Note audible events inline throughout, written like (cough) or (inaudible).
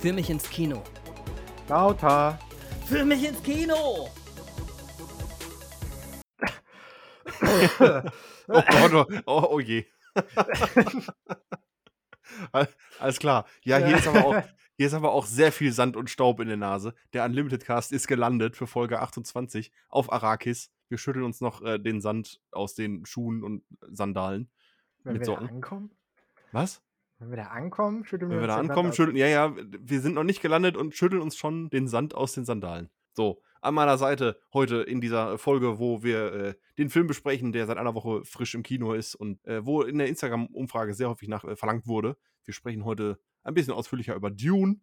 Für mich ins Kino. Lauter. Für mich ins Kino. (laughs) oh, oh, oh, oh je. (laughs) Alles klar. Ja, hier ist, aber auch, (laughs) hier ist aber auch sehr viel Sand und Staub in der Nase. Der Unlimited Cast ist gelandet für Folge 28 auf Arrakis. Wir schütteln uns noch äh, den Sand aus den Schuhen und Sandalen. Wenn mit wir Socken. da ankommen? Was? Wenn wir da ankommen, schütteln Wenn wir uns da den Sand ankommen, aus. schütteln, ja, ja, wir sind noch nicht gelandet und schütteln uns schon den Sand aus den Sandalen. So, an meiner Seite heute in dieser Folge, wo wir äh, den Film besprechen, der seit einer Woche frisch im Kino ist und äh, wo in der Instagram-Umfrage sehr häufig nach äh, verlangt wurde. Wir sprechen heute ein bisschen ausführlicher über Dune.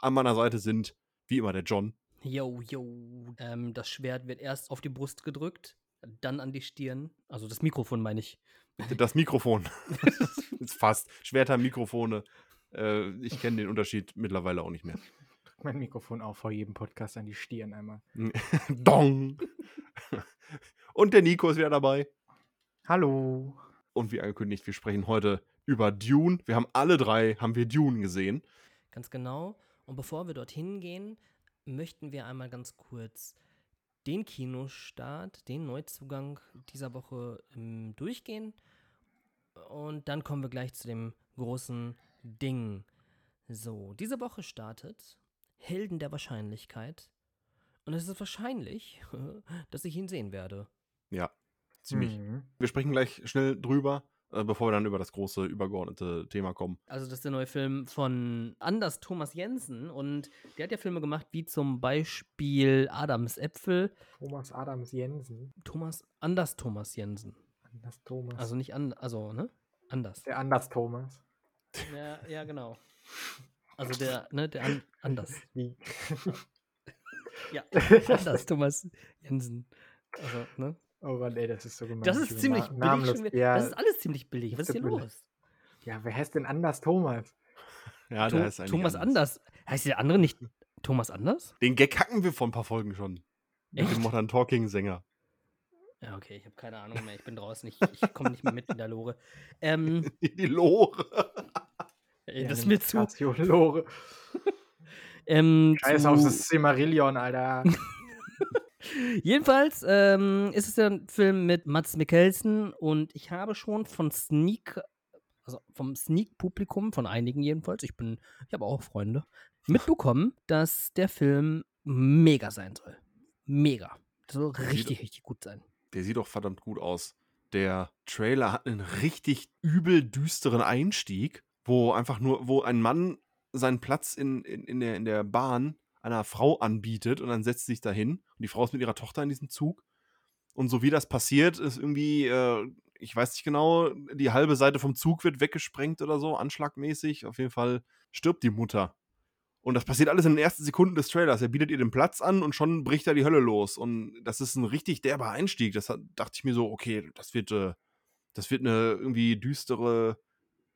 An meiner Seite sind, wie immer, der John. Yo, yo. Ähm, das Schwert wird erst auf die Brust gedrückt, dann an die Stirn. Also das Mikrofon meine ich. (laughs) Das Mikrofon. (laughs) ist fast. Schwerter, Mikrofone. Äh, ich kenne den Unterschied mittlerweile auch nicht mehr. Drück mein Mikrofon auch vor jedem Podcast an die Stirn einmal. (laughs) Dong! Und der Nico ist wieder dabei. Hallo. Und wie angekündigt, wir sprechen heute über Dune. Wir haben alle drei, haben wir Dune gesehen. Ganz genau. Und bevor wir dorthin gehen, möchten wir einmal ganz kurz den Kinostart, den Neuzugang dieser Woche ähm, durchgehen. Und dann kommen wir gleich zu dem großen Ding. So, diese Woche startet Helden der Wahrscheinlichkeit. Und es ist wahrscheinlich, (laughs) dass ich ihn sehen werde. Ja, ziemlich. Mhm. Wir sprechen gleich schnell drüber, äh, bevor wir dann über das große übergeordnete Thema kommen. Also, das ist der neue Film von Anders Thomas Jensen. Und der hat ja Filme gemacht, wie zum Beispiel Adams Äpfel. Thomas Adams Jensen. Thomas, Anders Thomas Jensen. Anders Thomas. Also nicht an, also, ne? Anders. der Anders Thomas. Ja, ja, genau. Also der, ne, der an, Anders. (laughs) Wie? Ja, (laughs) Anders Thomas Jensen. Also, ne? Oh Mann, ey, das ist so gemein. Das ist ziemlich na- billig. namenlos. Schon wieder. Ja, Das ist alles ziemlich billig. Was ist hier billig. los? ja, wer heißt denn Anders Thomas? Ja, der ist eigentlich Thomas Anders. Heißt der andere nicht Thomas Anders? Den Gag hacken wir vor ein paar Folgen schon. Mit Echt? dem Modern Talking Sänger. Ja, okay, ich habe keine Ahnung mehr. Ich bin draußen. Ich, ich komme nicht mehr mit in der Lore. Ähm, (laughs) Die Lore. ey, Ja, das ist eine mir zu. Lore. (laughs) Ähm, Scheiß zu auf das Silmarillion, Alter. (laughs) Jedenfalls ähm, ist es ja ein Film mit Mats Mikkelsen und ich habe schon von Sneak, also vom Sneak-Publikum, von einigen jedenfalls, ich bin, ich habe auch Freunde, mitbekommen, dass der Film mega sein soll. Mega. Das soll richtig, richtig gut sein. Der sieht doch verdammt gut aus. Der Trailer hat einen richtig übel düsteren Einstieg, wo einfach nur, wo ein Mann seinen Platz in, in, in, der, in der Bahn einer Frau anbietet und dann setzt sie sich dahin und die Frau ist mit ihrer Tochter in diesem Zug. Und so wie das passiert, ist irgendwie, äh, ich weiß nicht genau, die halbe Seite vom Zug wird weggesprengt oder so, anschlagmäßig. Auf jeden Fall stirbt die Mutter. Und das passiert alles in den ersten Sekunden des Trailers. Er bietet ihr den Platz an und schon bricht da die Hölle los. Und das ist ein richtig derber Einstieg. Das hat, dachte ich mir so, okay, das wird, äh, das wird eine irgendwie düstere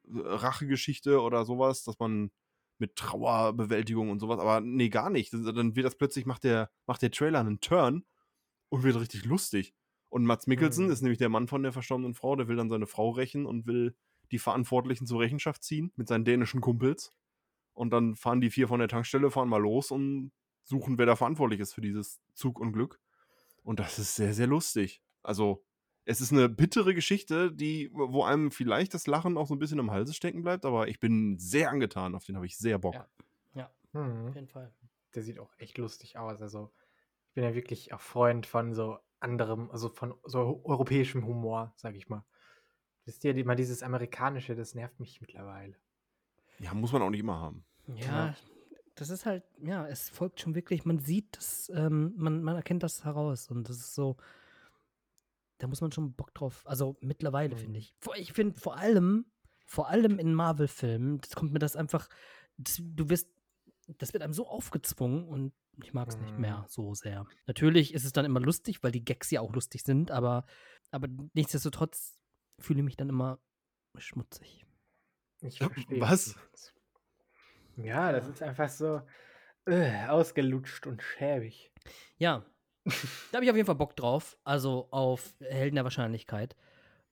äh, Rachegeschichte oder sowas, dass man mit Trauerbewältigung und sowas, aber nee, gar nicht. Dann dann wird das plötzlich, macht der, macht der Trailer einen Turn und wird richtig lustig. Und Mats Mikkelsen Mhm. ist nämlich der Mann von der verstorbenen Frau, der will dann seine Frau rächen und will die Verantwortlichen zur Rechenschaft ziehen mit seinen dänischen Kumpels. Und dann fahren die vier von der Tankstelle, fahren mal los und suchen, wer da verantwortlich ist für dieses Zugunglück. Und das ist sehr, sehr lustig. Also, es ist eine bittere Geschichte, die, wo einem vielleicht das Lachen auch so ein bisschen im Halse stecken bleibt, aber ich bin sehr angetan, auf den habe ich sehr Bock. Ja. Ja, Mhm. auf jeden Fall. Der sieht auch echt lustig aus. Also, ich bin ja wirklich auch Freund von so anderem, also von so europäischem Humor, sag ich mal. Wisst ihr, immer dieses Amerikanische, das nervt mich mittlerweile. Ja, muss man auch nicht immer haben. Ja, das ist halt, ja, es folgt schon wirklich, man sieht das, ähm, man, man erkennt das heraus und das ist so, da muss man schon Bock drauf, also mittlerweile Mhm. finde ich. Ich finde vor allem, vor allem in Marvel-Filmen, das kommt mir das einfach, das, du wirst, das wird einem so aufgezwungen und ich mag es nicht Mhm. mehr so sehr. Natürlich ist es dann immer lustig, weil die Gags ja auch lustig sind, aber, aber nichtsdestotrotz fühle ich mich dann immer schmutzig. Ich Äh, verstehe. was? Ja, das ist einfach so äh, ausgelutscht und schäbig. Ja, da habe ich auf jeden Fall Bock drauf. Also auf Helden der Wahrscheinlichkeit.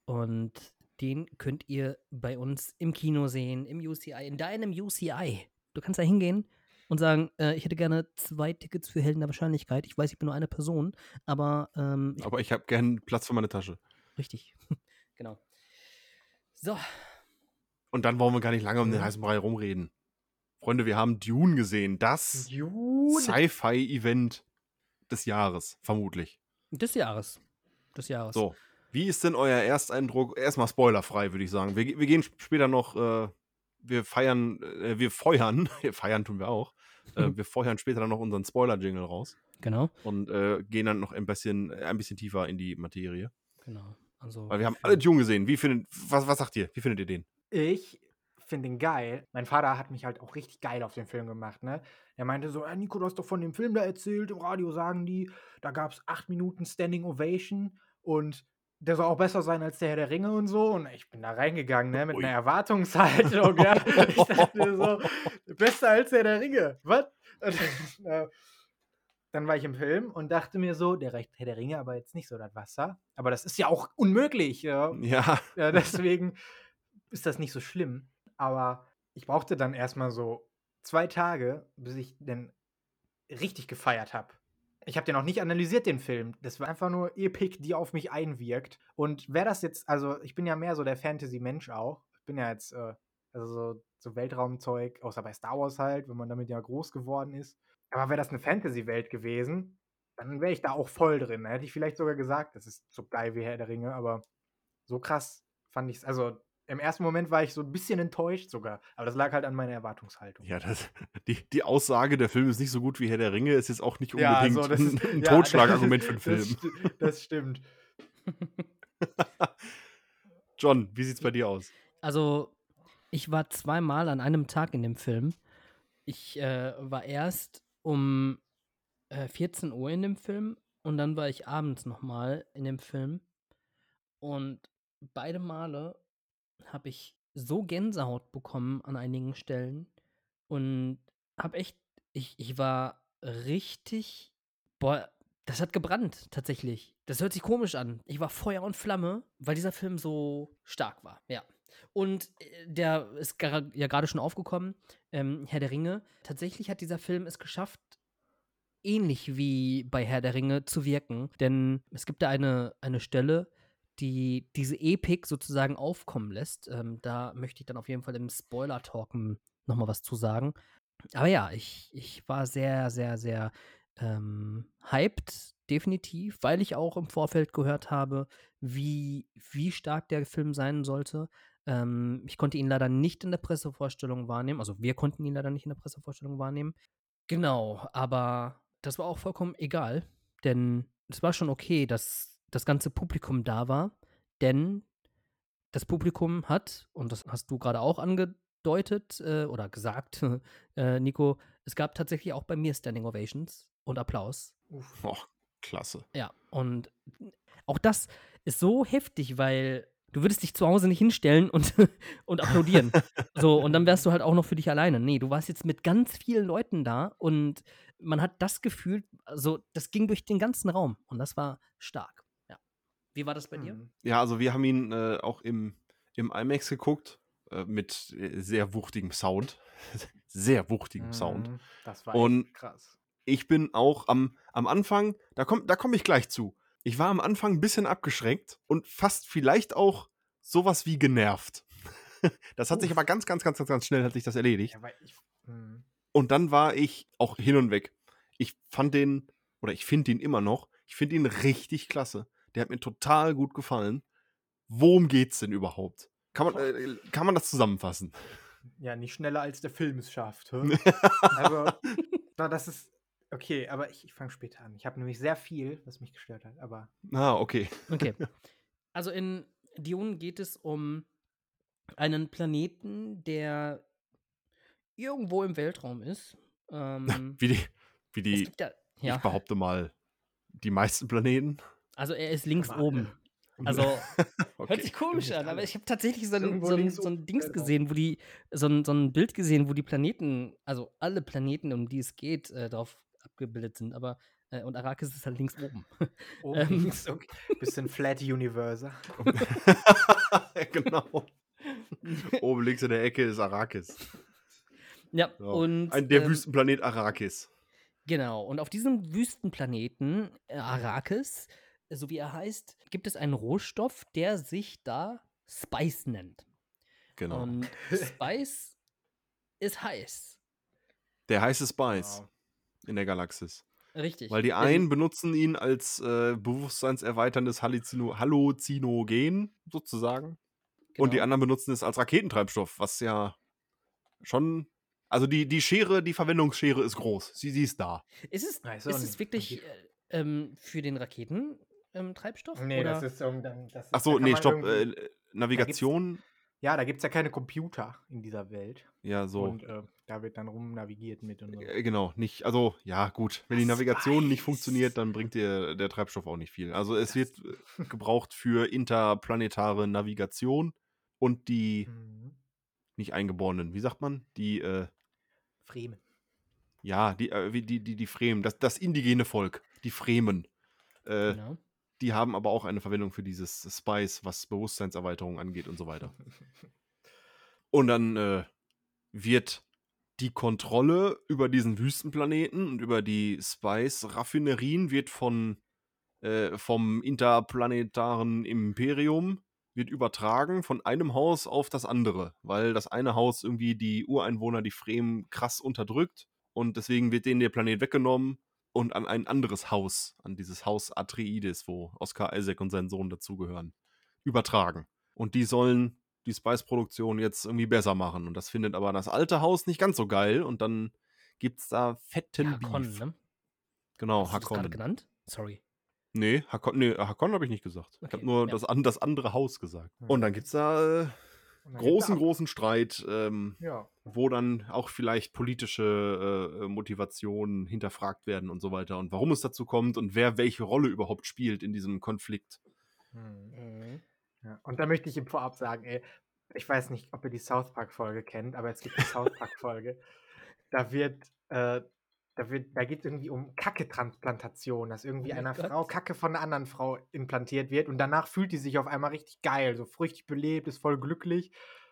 Und den könnt ihr bei uns im Kino sehen, im UCI, in deinem UCI. Du kannst da hingehen und sagen, äh, ich hätte gerne zwei Tickets für Helden der Wahrscheinlichkeit. Ich weiß, ich bin nur eine Person, aber ähm, ich, Aber ich habe gern Platz für meine Tasche. richtig. (laughs) genau. So, Und dann wollen wir gar nicht lange um den Mhm. heißen Brei rumreden. Freunde, wir haben Dune gesehen. Das. Sci-Fi-Event des Jahres, vermutlich. des Jahres. Des Jahres. So, wie ist denn euer Ersteindruck? Erstmal spoilerfrei, würde ich sagen. Wir, wir gehen später noch, äh, wir feiern, äh, wir feuern, (laughs) feiern tun wir auch. Äh, wir feuern später dann noch unseren Spoiler-Jingle raus Genau, und äh, gehen dann noch ein bisschen, ein bisschen tiefer in die Materie. genau. Also, Weil wir haben alle Dune gesehen. Wie findet, was, was sagt ihr? Wie findet ihr den? Ich finde ihn geil. Mein Vater hat mich halt auch richtig geil auf den Film gemacht, ne? Er meinte so, ah, Nico, du hast doch von dem Film da erzählt, im Radio sagen die, da gab es acht Minuten Standing Ovation und der soll auch besser sein als der Herr der Ringe und so. Und ich bin da reingegangen, ne, mit Ui. einer (laughs) Erwartungshaltung, ja. Ich dachte mir so, besser als der der Ringe. Was? (laughs) Äh, dann war ich im Film und dachte mir so, der reicht Herr der Ringe, aber jetzt nicht so das Wasser. Aber das ist ja auch unmöglich, ja. Ja, Ja, deswegen ist das nicht so schlimm. Aber ich brauchte dann erstmal so zwei Tage, bis ich den richtig gefeiert habe. Ich habe den auch nicht analysiert, den Film. Das war einfach nur Epic, die auf mich einwirkt. Und wer das jetzt, also ich bin ja mehr so der Fantasy-Mensch auch. Ich bin ja jetzt, äh, also so, so Weltraumzeug, außer bei Star Wars halt, wenn man damit ja groß geworden ist. Aber wäre das eine Fantasy-Welt gewesen, dann wäre ich da auch voll drin. Da hätte ich vielleicht sogar gesagt, das ist so geil wie Herr der Ringe, aber so krass fand ich es. Also im ersten Moment war ich so ein bisschen enttäuscht sogar, aber das lag halt an meiner Erwartungshaltung. ja das, (laughs) die, die Aussage, der Film ist nicht so gut wie Herr der Ringe, ist jetzt auch nicht Ja, unbedingt also das ein, (laughs) ist- ein ja, Totschlagargument für das- den (laughs) das Film. sti- Das stimmt. John, wie sieht's bei dir aus? Also, ich war zweimal an einem Tag in dem Film. Ich äh, war erst um äh, 14 Uhr in dem Film und dann war ich abends nochmal in dem Film. Und beide Male habe ich so Gänsehaut bekommen an einigen Stellen und habe echt, ich, ich war richtig, boah, das hat gebrannt tatsächlich. Das hört sich komisch an. Ich war Feuer und Flamme, weil dieser Film so stark war, ja. Und äh, der ist gra- ja gerade schon aufgekommen, ähm, Herr der Ringe. Tatsächlich hat dieser Film es geschafft, ähnlich wie bei Herr der Ringe zu wirken. Denn es gibt da eine, eine Stelle, die diese Epik sozusagen aufkommen lässt. Ähm, da möchte ich dann auf jeden Fall im Spoiler-Talk nochmal was zu sagen. Aber ja, ich, ich war sehr, sehr, sehr ähm, hyped, definitiv, weil ich auch im Vorfeld gehört habe, wie, wie stark der Film sein sollte. Ähm, ich konnte ihn leider nicht in der Pressevorstellung wahrnehmen. Also wir konnten ihn leider nicht in der Pressevorstellung wahrnehmen. Genau, aber das war auch vollkommen egal, denn es war schon okay, dass das ganze Publikum da war, denn das Publikum hat, und das hast du gerade auch angedeutet äh, oder gesagt, (laughs) äh, Nico, es gab tatsächlich auch bei mir Standing Ovations und Applaus. Oh, klasse. Ja, und auch das ist so heftig, weil du würdest dich zu Hause nicht hinstellen und, (laughs) und applaudieren. so, und dann wärst du halt auch noch für dich alleine. Nee, du warst jetzt mit ganz vielen Leuten da und man hat das Gefühl, also das ging durch den ganzen Raum und das war stark. Ja. Wie war das bei dir? Hm. Ja, also wir haben ihn äh, auch im, im IMAX geguckt, äh, mit äh, sehr wuchtigem Sound. (laughs) sehr wuchtigem Sound. Mhm, Das war Und- krass. Ich bin auch am, am Anfang, da komme da komm ich gleich zu. Ich war am Anfang ein bisschen abgeschreckt und fast vielleicht auch sowas wie genervt. (laughs) Das hat sich Uff. aber ganz, ganz, ganz, ganz, ganz schnell hat sich das erledigt. Ja, ich, hm. Und dann war ich auch hin und weg. Ich fand den, oder ich finde ihn immer noch, ich finde ihn richtig klasse. Der hat mir total gut gefallen. Worum geht's denn überhaupt? Kann man, äh, kann man das zusammenfassen? Ja, nicht schneller als der Film es schafft. hä? (laughs) also, na, das ist. Okay, aber ich, ich fange später an. Ich habe nämlich sehr viel, was mich gestört hat. Aber Ah, okay. Okay. (laughs) Also in Dune geht es um einen Planeten, der irgendwo im Weltraum ist. (laughs) Ähm, Wie die, wie die gibt ja, ich ja, behaupte mal, die meisten Planeten. Also er ist links Aber oben. Also (laughs) (laughs) Okay. hört sich komisch an, aber ich habe tatsächlich so ein, so ein, so ein Dings gesehen, wo die, so ein, so ein Bild gesehen, wo die Planeten, also alle Planeten, um die es geht, äh, drauf abgebildet sind. Aber, äh, und Arrakis ist halt links oben. (laughs) oben Ähm. links, okay. bisschen Flat Universe. genau. Oben links in der Ecke ist Arrakis. Ja, Ja. und Ein, der ähm, Wüstenplanet Arrakis. Genau, und auf diesem Wüstenplaneten äh, Arrakis, so wie er heißt, gibt es einen Rohstoff, der sich da Spice nennt. Genau. Und (laughs) Spice ist heiß. der heiße Spice Wow. in der Galaxis. Richtig. Weil die einen benutzen ihn als äh, bewusstseinserweiterndes Halluzino Halluzinogen sozusagen. Und die genau. anderen benutzen es als Raketentreibstoff, was ja schon. Also die, die Schere, die Verwendungsschere ist groß. Sie, sie ist da. Ist es, Weiß ist auch es wirklich äh, ähm, für den Raketentreibstoff? Ähm, Treibstoff? Nee, oder? das ist um, dann. Das ist, Ach da so, kann nee, man stopp. Äh, Navigation. ja, da gibt es ja keine Computer in dieser Welt. Ja, so. Und äh, da wird dann rum navigiert mit und so. Äh, Genau, nicht, also ja, gut. Wenn die Das Navigation nicht weiß. funktioniert, dann bringt dir der Treibstoff auch nicht viel. Also es Das- wird äh, gebraucht für interplanetare Navigation und die Mhm. nicht Eingeborenen, wie sagt man? Die, äh, Fremen. ja, die, äh, wie die, die, die Fremen, das, das indigene Volk, die Fremen. Äh, Genau. Die haben aber auch eine Verwendung für dieses Spice, was Bewusstseinserweiterung angeht und so weiter. Und dann äh, wird die Kontrolle über diesen Wüstenplaneten und über die Spice-Raffinerien wird von äh, vom interplanetaren Imperium wird übertragen von einem Haus auf das andere, weil das eine Haus irgendwie die Ureinwohner, die Fremen, krass unterdrückt und deswegen wird denen der Planet weggenommen und an ein anderes Haus, an dieses Haus Atreides, wo Oscar Isaac und sein Sohn dazugehören, übertragen. Und die sollen die Spice-Produktion jetzt irgendwie besser machen. Und das findet aber das alte Haus nicht ganz so geil. Und dann gibt es da fetten Hakon, Beef. ne? Genau, Hast du das gerade Hakon. genannt? Sorry. Nee, Hakon, nee, Hakon habe ich nicht gesagt. ich Okay, habe nur ja. das, das andere Haus gesagt. Und dann gibt es da äh, großen, gibt's großen Streit, ähm, Ja. Wo dann auch vielleicht politische äh, Motivationen hinterfragt werden und so weiter und warum es dazu kommt und wer welche Rolle überhaupt spielt in diesem Konflikt. Mhm. Mhm. Ja, und da möchte ich ihm vorab sagen, ey, ich weiß nicht, ob ihr die South Park-Folge kennt, aber es gibt eine South Park-Folge. Da wird, äh, da wird, da geht es irgendwie um Kacke-Transplantation, dass irgendwie Oh einer Gott. Frau Kacke von einer anderen Frau implantiert wird und danach fühlt die sich auf einmal richtig geil, so richtig belebt, ist voll glücklich.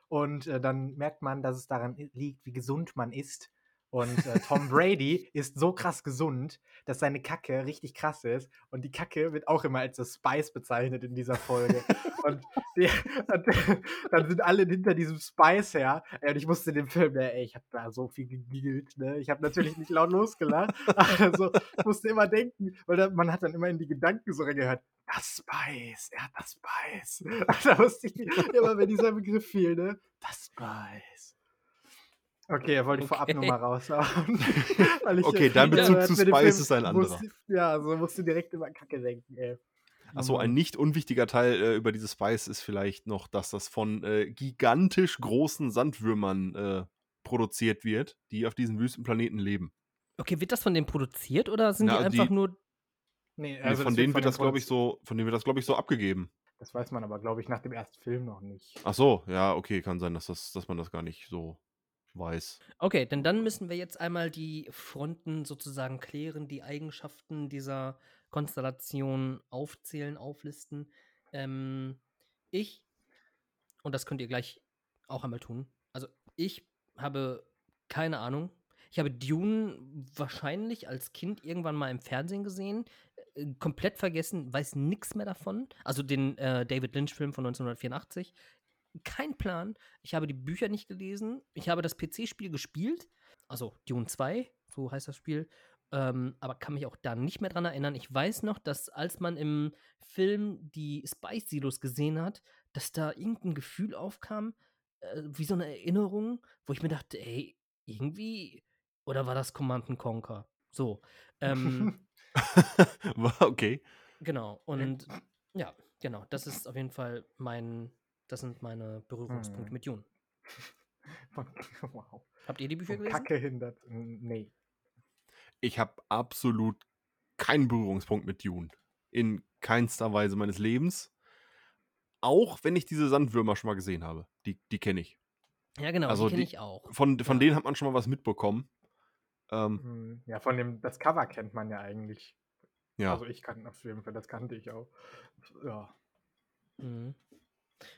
Und äh, dann merkt man, dass es daran liegt, wie gesund man ist. Und äh, Tom (laughs) Brady ist so krass gesund, dass seine Kacke richtig krass ist. Und die Kacke wird auch immer als das Spice bezeichnet in dieser Folge. und, die, (laughs) und (laughs) dann sind alle hinter diesem Spice her. Und ich musste den Film, ne, ey, ich habe da so viel gegiegelt. Ne? Ich habe natürlich nicht laut losgelacht. Also ich musste immer denken, weil man hat dann immer in die Gedanken so reingehört. Das Spice, er hat das Spice. (laughs) da musste ich immer, wenn dieser Begriff fiel, ne? Das Spice. Okay, er wollte vorab nur Okay. mal raushauen. (laughs) Weil ich, Okay, dein Bezug zu Spice Film- ist ein anderer. musste- Ja, so musst du direkt immer Kacke denken, ey. Achso, ein Mhm. nicht unwichtiger Teil äh, über dieses Spice ist vielleicht noch, dass das von äh, gigantisch großen Sandwürmern äh, produziert wird, die auf diesem Wüstenplaneten leben. Okay, wird das von denen produziert oder sind Na, die einfach die- nur. Nee, Nee, also von das denen von wird das, glaube ich, so, von denen wird das, glaube ich, so abgegeben. Das weiß man aber, glaube ich, nach dem ersten Film noch nicht. Ach so, ja, okay, kann sein, dass, das, dass man das gar nicht so weiß. Okay, denn dann müssen wir jetzt einmal die Fronten sozusagen klären, die Eigenschaften dieser Konstellation aufzählen, auflisten. Ähm, ich, und das könnt ihr gleich auch einmal tun, also ich habe keine Ahnung. Ich habe Dune wahrscheinlich als Kind irgendwann mal im Fernsehen gesehen, komplett vergessen, weiß nichts mehr davon. Also den äh, David Lynch-Film von 1984. Kein Plan. Ich habe die Bücher nicht gelesen. Ich habe das PC-Spiel gespielt. Also Dune 2, so heißt das Spiel. Ähm, aber kann mich auch da nicht mehr dran erinnern. Ich weiß noch, dass als man im Film die Spice Silos gesehen hat, dass da irgendein Gefühl aufkam, äh, wie so eine Erinnerung, wo ich mir dachte, ey, irgendwie. Oder war das Command and Conquer? So. Ähm, (laughs) (laughs) okay. genau. Und ja, genau. Das ist auf jeden Fall mein. Das sind meine Berührungspunkte Hm. mit Dune. (laughs) wow. Habt ihr die Bücher Von gelesen? Kacke hindert. Nee. Ich habe absolut keinen Berührungspunkt mit Dune. In keinster Weise meines Lebens. Auch wenn ich diese Sandwürmer schon mal gesehen habe. Die, die kenne ich. Ja, genau, Also die kenne ich auch. Von, von Ja. denen hat man schon mal was mitbekommen. Ähm, Hm, Ja, von dem, das Cover kennt man ja eigentlich. ja. Also ich kannte auf jeden Fall, das kannte ich auch. Ja. Mhm.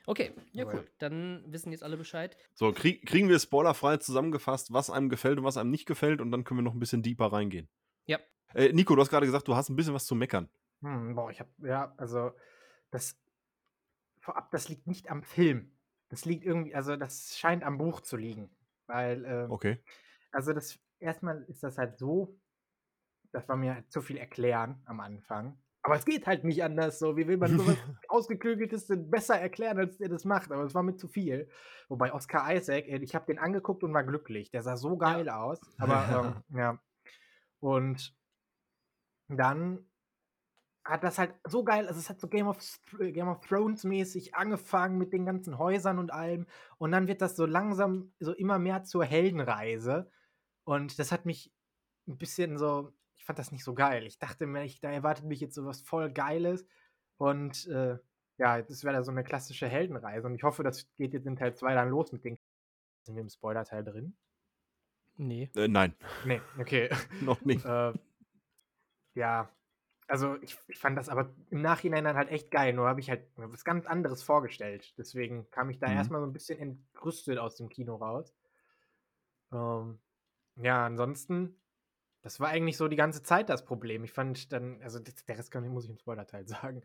Okay, ja cool. Dann wissen jetzt alle Bescheid. So, krieg, kriegen wir spoilerfrei zusammengefasst, was einem gefällt und was einem nicht gefällt und dann können wir noch ein bisschen deeper reingehen. Ja. Äh, Nico, du hast gerade gesagt, du hast ein bisschen was zu meckern. Hm, boah, ich hab, ja, also, das, vorab, das liegt nicht am Film. Das liegt irgendwie, also, das scheint am Buch zu liegen. Weil, ähm, Okay. also, das, erstmal ist das halt so, das war mir halt zu viel erklären am Anfang. Aber es geht halt nicht anders so. Wie will man sowas (laughs) Ausgeklügeltes denn besser erklären, als der das macht? Aber es war mir zu viel. Wobei Oscar Isaac, äh, ich habe den angeguckt und war glücklich. Der sah so geil aus. Aber ähm, (laughs) ja. Und dann hat das halt so geil, also es hat so Game of, Game of Thrones mäßig angefangen mit den ganzen Häusern und allem. Und dann wird das so langsam so immer mehr zur Heldenreise. Und das hat mich ein bisschen so, ich fand das nicht so geil. Ich dachte mir, ich, da erwartet mich jetzt sowas voll Geiles. Und äh, ja, das wäre da so eine klassische Heldenreise. Und ich hoffe, das geht jetzt in Teil 2 dann los mit den. Sind wir im Spoiler-Teil drin? Nee. Äh, nein, Nee, okay. (laughs) noch nicht. äh, ja, also ich, ich fand das aber im Nachhinein dann halt echt geil. Nur habe ich halt mir was ganz anderes vorgestellt. Deswegen kam ich da Mhm. erstmal so ein bisschen entrüstet aus dem Kino raus. Ähm, ja, ansonsten, das war eigentlich so die ganze Zeit das Problem. Ich fand dann, also das- der Rest kann, muss ich im Spoilerteil (laughs) sagen.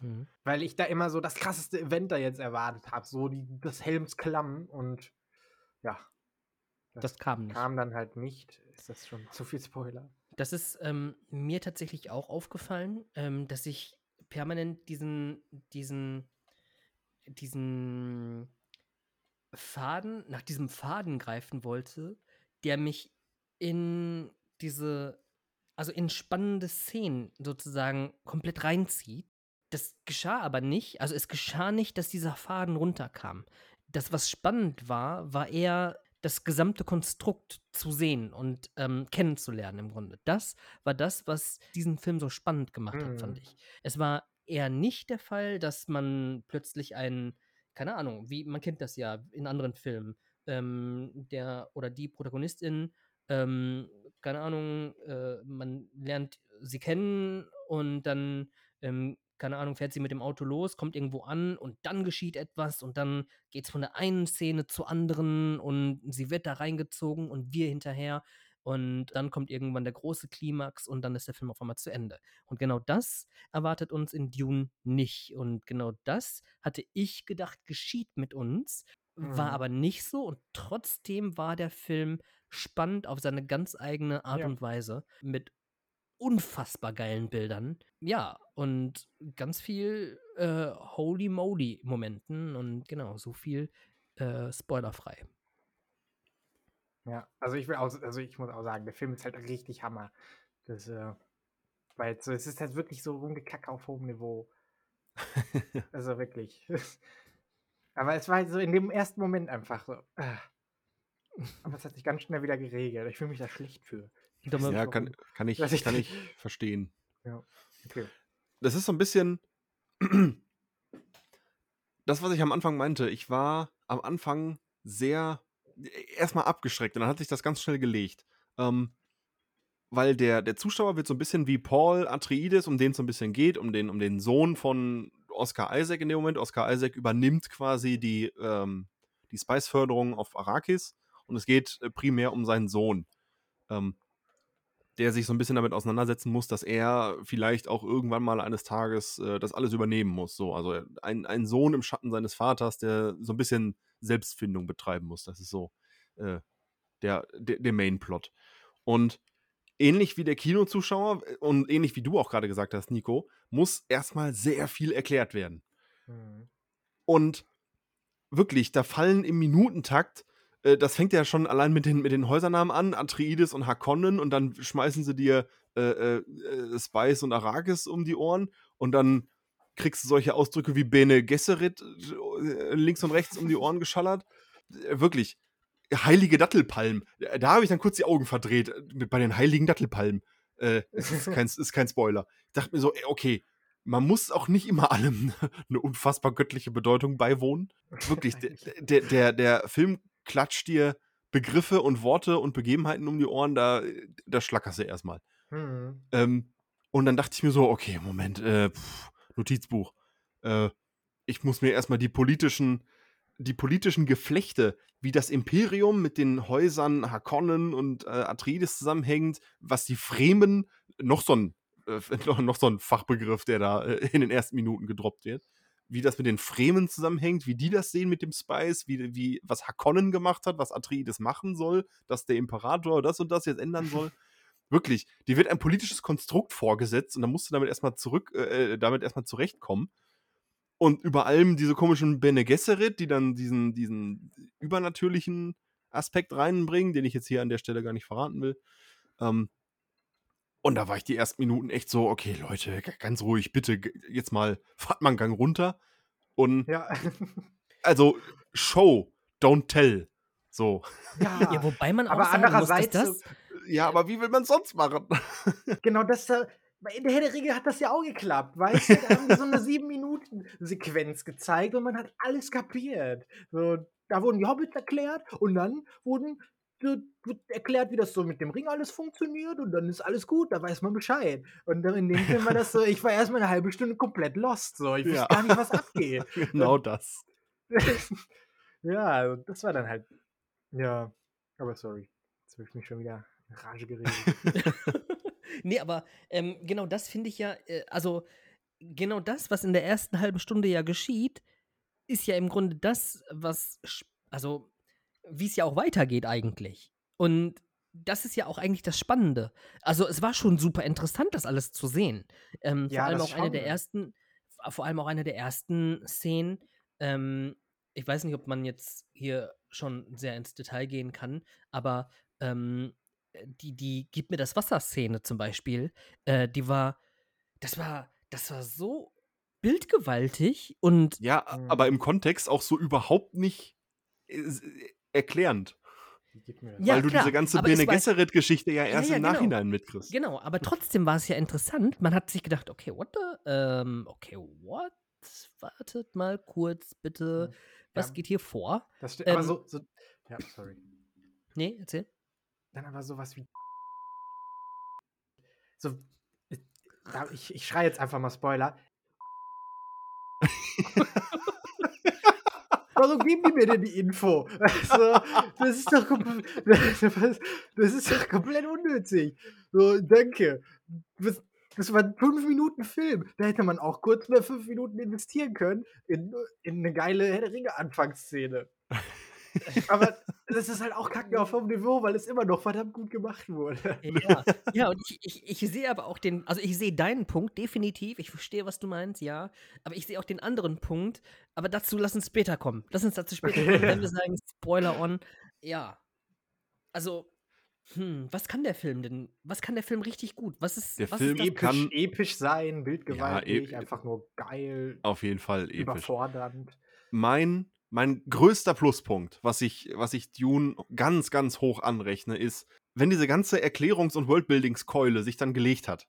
Mhm. Weil ich da immer so das krasseste Event da jetzt erwartet habe. So die, das Helms Klamm und ja, Das kam nicht. kam dann halt nicht. Ist das schon zu viel Spoiler? Das ist ähm, mir tatsächlich auch aufgefallen, ähm, dass ich permanent diesen, diesen, diesen Faden, nach diesem Faden greifen wollte, der mich in diese, also in spannende Szenen sozusagen komplett reinzieht. Das geschah aber nicht, also es geschah nicht, dass dieser Faden runterkam. Das, was spannend war, war eher das gesamte Konstrukt zu sehen und ähm, kennenzulernen im Grunde. Das war das, was diesen Film so spannend gemacht hat, fand Mhm. ich. Es war eher nicht der Fall, dass man plötzlich einen, keine Ahnung, wie man kennt das ja in anderen Filmen, ähm, der oder die Protagonistin, ähm, keine Ahnung, äh, man lernt sie kennen und dann ähm, keine Ahnung, fährt sie mit dem Auto los, kommt irgendwo an und dann geschieht etwas und dann geht es von der einen Szene zur anderen und sie wird da reingezogen und wir hinterher und dann kommt irgendwann der große Klimax und dann ist der Film auf einmal zu Ende. Und genau das erwartet uns in Dune nicht und genau das hatte ich gedacht, geschieht mit uns, war Mhm. aber nicht so und trotzdem war der Film spannend auf seine ganz eigene Art Ja. und Weise mit unfassbar geilen Bildern. Ja, und ganz viel äh, Holy Moly Momenten und genau, so viel äh, spoilerfrei. Ja, also ich will auch, also ich muss auch sagen, der Film ist halt richtig Hammer. Das, äh, weil so, es ist halt wirklich so rumgekacke auf hohem Niveau. (laughs) Also wirklich. (laughs) Aber es war halt so in dem ersten Moment einfach so. ah. Aber es hat sich ganz schnell wieder geregelt. Ich fühle mich da schlecht für. Ich nicht, Ja, kann, kann, ich, ich kann (laughs) ich verstehen. Okay. Das ist so ein bisschen (clears throat) das, was ich am Anfang meinte. Ich war am Anfang sehr erstmal abgeschreckt und dann hat sich das ganz schnell gelegt. Ähm, weil der, der Zuschauer wird so ein bisschen wie Paul Atreides, um den es so ein bisschen geht, um den, um den Sohn von Oscar Isaac in dem Moment. Oscar Isaac übernimmt quasi die, ähm, die Spice-Förderung auf Arrakis und es geht äh, primär um seinen Sohn. Ähm, der sich so ein bisschen damit auseinandersetzen muss, dass er vielleicht auch irgendwann mal eines Tages äh, das alles übernehmen muss. So, also ein, ein Sohn im Schatten seines Vaters, der so ein bisschen Selbstfindung betreiben muss. Das ist so äh, der, der, der Main-Plot. Und ähnlich wie der Kinozuschauer äh, und ähnlich wie du auch gerade gesagt hast, Nico, muss erstmal sehr viel erklärt werden. Mhm. Und wirklich, da fallen im Minutentakt, äh, das fängt ja schon allein mit den, mit den Häusernamen an, Atreides und Hakonnen, und dann schmeißen sie dir äh, äh, äh, Spice und Arrakis um die Ohren und dann kriegst du solche Ausdrücke wie Bene Gesserit äh, links und rechts um die Ohren (laughs) geschallert. Wirklich, heilige Dattelpalmen. Da da habe ich dann kurz die Augen verdreht äh, bei den heiligen Dattelpalmen. Äh, (laughs) ist kein, ist kein Spoiler. Ich dachte mir so, okay, man muss auch nicht immer allem (laughs) eine unfassbar göttliche Bedeutung beiwohnen. Wirklich, (laughs) der, der, der, Film klatscht dir Begriffe und Worte und Begebenheiten um die Ohren, da, da schlackerst du erstmal. Mhm. Ähm, und dann dachte ich mir so, okay, Moment, äh, pff, Notizbuch. Äh, ich muss mir erstmal die politischen, die politischen Geflechte, wie das Imperium mit den Häusern Hakonnen und äh, Atreides zusammenhängt, was die Fremen, noch so ein, äh, (laughs) noch, so ein Fachbegriff, der da äh, in den ersten Minuten gedroppt wird, wie das mit den Fremen zusammenhängt, wie die das sehen mit dem Spice, wie, wie was Hakonnen gemacht hat, was Atreides machen soll, dass der Imperator das und das jetzt ändern soll. (laughs) Wirklich, dir wird ein politisches Konstrukt vorgesetzt und dann musst du damit erstmal zurück, äh, damit erstmal zurechtkommen. Und über allem diese komischen Bene Gesserit, die dann diesen, diesen übernatürlichen Aspekt reinbringen, den ich jetzt hier an der Stelle gar nicht verraten will. Ähm, und da war ich die ersten Minuten echt so, okay, Leute, ganz ruhig, bitte jetzt mal, fahrt mal einen Gang runter. Und Ja. also Show, don't tell. So. ja. (laughs) Ja, wobei man auch aber sagen muss, dass andererseits, das, Ja, aber wie will man sonst machen? (laughs) genau das da. In der Herr der Ringe hat das ja auch geklappt, weißt du? Da haben die so eine 7-Minuten-Sequenz gezeigt und man hat alles kapiert. So, da wurden die Hobbits erklärt und dann wurden so, wird erklärt, wie das so mit dem Ring alles funktioniert und dann ist alles gut, da weiß man Bescheid. Und dann in dem Film war das so, ich war erstmal eine halbe Stunde komplett lost. So. Ich Ja. wusste gar nicht, was abgeht. (laughs) genau das. (laughs) ja, das war dann halt. Ja, aber sorry. Jetzt habe ich mich schon wieder in Rage geredet. (laughs) nee, aber ähm, genau das finde ich ja, äh, also genau das, was in der ersten halben Stunde ja geschieht, ist ja im Grunde das, was, also wie es ja auch weitergeht eigentlich. Und das ist ja auch eigentlich das Spannende. Also es war schon super interessant, das alles zu sehen. Ähm, Ja, vor allem auch eine der ersten, vor allem auch eine der ersten Szenen. Ähm, ich weiß nicht, ob man jetzt hier schon sehr ins Detail gehen kann, aber ähm, die, die Gib mir das Wasser-Szene zum Beispiel, äh, die war, das war, das war so bildgewaltig und Ja, Mhm. aber im Kontext auch so überhaupt nicht äh, s- erklärend. Ja, weil du klar, diese ganze aber Bene Gesserit-Geschichte ja erst ja, im genau. Nachhinein mitkriegst. Genau, aber trotzdem war es ja interessant. Man hat sich gedacht, okay, what the, ähm, okay, what? Wartet mal kurz, bitte. Ja. Was Ja. geht hier vor? Das steht, aber Ähm, so, so. Ja, sorry. Nee, erzähl. Dann aber sowas wie. So. äh, Ich, ich schreie jetzt einfach mal Spoiler. Warum geben die mir denn die Info? (laughs) Also, das ist doch das, ist doch komplett unnötig. So, danke. Das, das war ein 5 Minuten Film. Da hätte man auch kurz mehr 5 Minuten investieren können in, in eine geile Herr der Ringe Anfangsszene. Aber (laughs) das ist halt auch kacke auf hohem Niveau, weil es immer noch verdammt gut gemacht wurde. Ja, (laughs) ja und ich, ich, ich sehe aber auch den, also ich sehe deinen Punkt definitiv. Ich verstehe, was du meinst, ja. Aber ich sehe auch den anderen Punkt. Aber dazu lass uns später kommen. Lass uns dazu später Okay. kommen, wenn wir (laughs) sagen, Spoiler on. Ja. Also, hm, was kann der Film denn? Was kann der Film richtig gut? Was ist, Der was Film ist das? Episch, kann- episch sein, bildgewaltig, e- einfach nur geil, Auf jeden Fall episch. überfordernd. Mein, mein größter Pluspunkt, was ich, was ich Dune ganz, ganz hoch anrechne, ist, wenn diese ganze Erklärungs- und Worldbuildingskeule sich dann gelegt hat.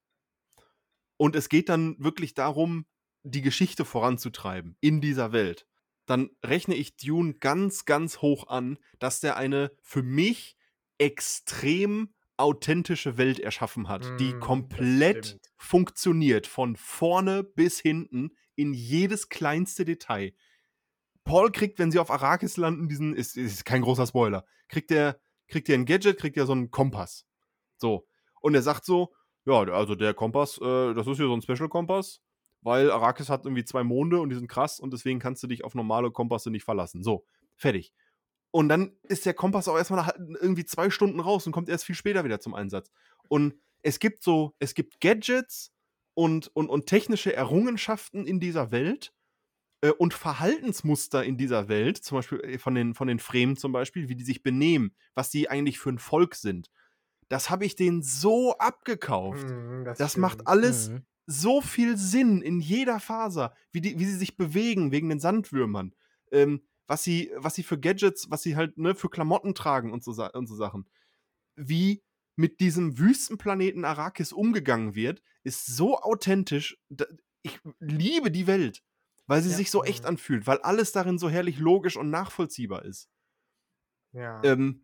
Und es geht dann wirklich darum, die Geschichte voranzutreiben in dieser Welt. Dann rechne ich Dune ganz, ganz hoch an, dass der eine für mich extrem authentische Welt erschaffen hat, die Mm, das komplett stimmt. funktioniert, von vorne bis hinten, in jedes kleinste Detail. Paul kriegt, wenn sie auf Arrakis landen, diesen, ist, ist kein großer Spoiler, kriegt er kriegt ein Gadget, kriegt er so einen Kompass. So. Und er sagt so, ja, also der Kompass, äh, das ist hier so ein Special-Kompass, weil Arrakis hat irgendwie zwei Monde und die sind krass und deswegen kannst du dich auf normale Kompasse nicht verlassen. So, fertig. Und dann ist der Kompass auch erstmal irgendwie zwei Stunden raus und kommt erst viel später wieder zum Einsatz. Und es gibt so, es gibt Gadgets und, und, und technische Errungenschaften in dieser Welt äh, und Verhaltensmuster in dieser Welt, zum Beispiel äh, von den, von den Fremen zum Beispiel, wie die sich benehmen, was die eigentlich für ein Volk sind. Das habe ich denen so abgekauft. Mm, Das stimmt. macht alles Mhm. so viel Sinn in jeder Faser, wie, die, wie sie sich bewegen wegen den Sandwürmern, ähm, was, sie, was sie für Gadgets, was sie halt ne, für Klamotten tragen und so, und so Sachen. Wie mit diesem Wüstenplaneten Arrakis umgegangen wird, ist so authentisch. Da, ich liebe die Welt, weil sie Ja. sich so echt Mhm. anfühlt, weil alles darin so herrlich logisch und nachvollziehbar ist. Ja. Ähm,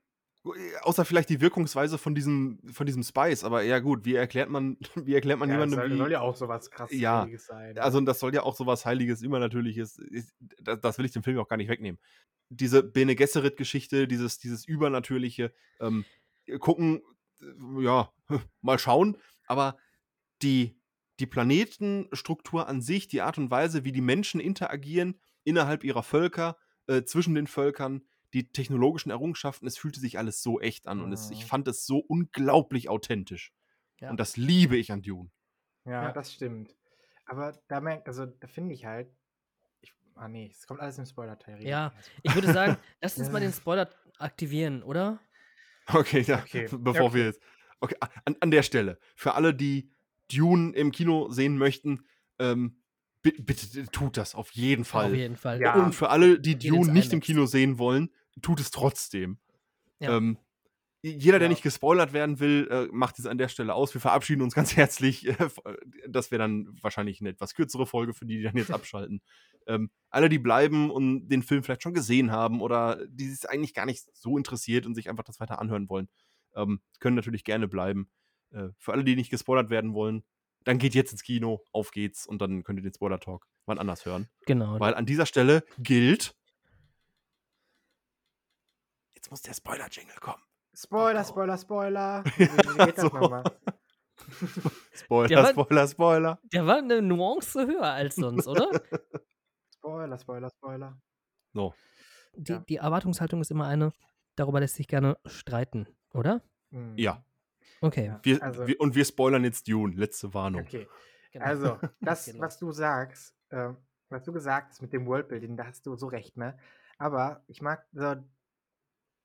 Außer vielleicht die Wirkungsweise von diesem, von diesem Spice, aber ja gut, wie erklärt man, (laughs) wie erklärt man Ja, das jemandem, soll, wie. soll ja auch sowas krass Ja, Heiliges sein. Also, das soll ja auch sowas Heiliges, Übernatürliches. ist- Das, das will ich dem Film auch gar nicht wegnehmen. Diese Bene Gesserit-Geschichte, dieses, dieses Übernatürliche, ähm, gucken, äh, ja, (laughs) mal schauen. Aber die, die Planetenstruktur an sich, die Art und Weise, wie die Menschen interagieren innerhalb ihrer Völker, äh, zwischen den Völkern, die technologischen Errungenschaften, es fühlte sich alles so echt an und es, ich Mhm. fand es so unglaublich authentisch. Ja. Und das liebe ich an Dune. Ja, Ja. das stimmt. Aber da merkt, also da finde ich halt, ich, ah nee, es kommt alles im Spoiler-Teil. Ja, ich würde sagen, (laughs) lass uns mal den Spoiler aktivieren, oder? Okay, ja, Okay, (laughs) bevor okay. wir jetzt. Okay, an, an der Stelle, für alle, die Dune im Kino sehen möchten, ähm, bi- bitte tut das auf jeden Fall. Auf jeden Fall. Ja. Und für alle, die Geht Dune nicht im. Kino sehen wollen, tut es trotzdem. Ja. Ähm, jeder, der Ja. nicht gespoilert werden will, äh, macht es an der Stelle aus. Wir verabschieden uns ganz (laughs) herzlich. Äh, das wäre dann wahrscheinlich eine etwas kürzere Folge für die, die dann jetzt (laughs) abschalten. Ähm, alle, die bleiben und den Film vielleicht schon gesehen haben oder die es eigentlich gar nicht so interessiert und sich einfach das weiter anhören wollen, ähm, können natürlich gerne bleiben. Äh, für alle, die nicht gespoilert werden wollen, dann geht jetzt ins Kino, auf geht's und dann könnt ihr den Spoiler-Talk wann anders hören. Genau. Weil an dieser Stelle gilt. Jetzt muss der Spoiler-Jingle kommen. Spoiler, Oh. Spoiler, Spoiler. Wie, (laughs) wie geht das So. nochmal? Spoiler, Der war- Spoiler, Spoiler. Der war eine Nuance höher als sonst, oder? (laughs) Spoiler, Spoiler, Spoiler. So. Die, Ja. die Erwartungshaltung ist immer eine, darüber lässt sich gerne streiten, oder? Hm. Ja. Okay. Wir, also, wir, und wir spoilern jetzt Dune. Letzte Warnung. okay. (laughs) Genau. Also, (laughs) das, Genau. was du sagst, äh, was du gesagt hast mit dem Worldbuilding, da hast du so recht, ne? Aber ich mag so,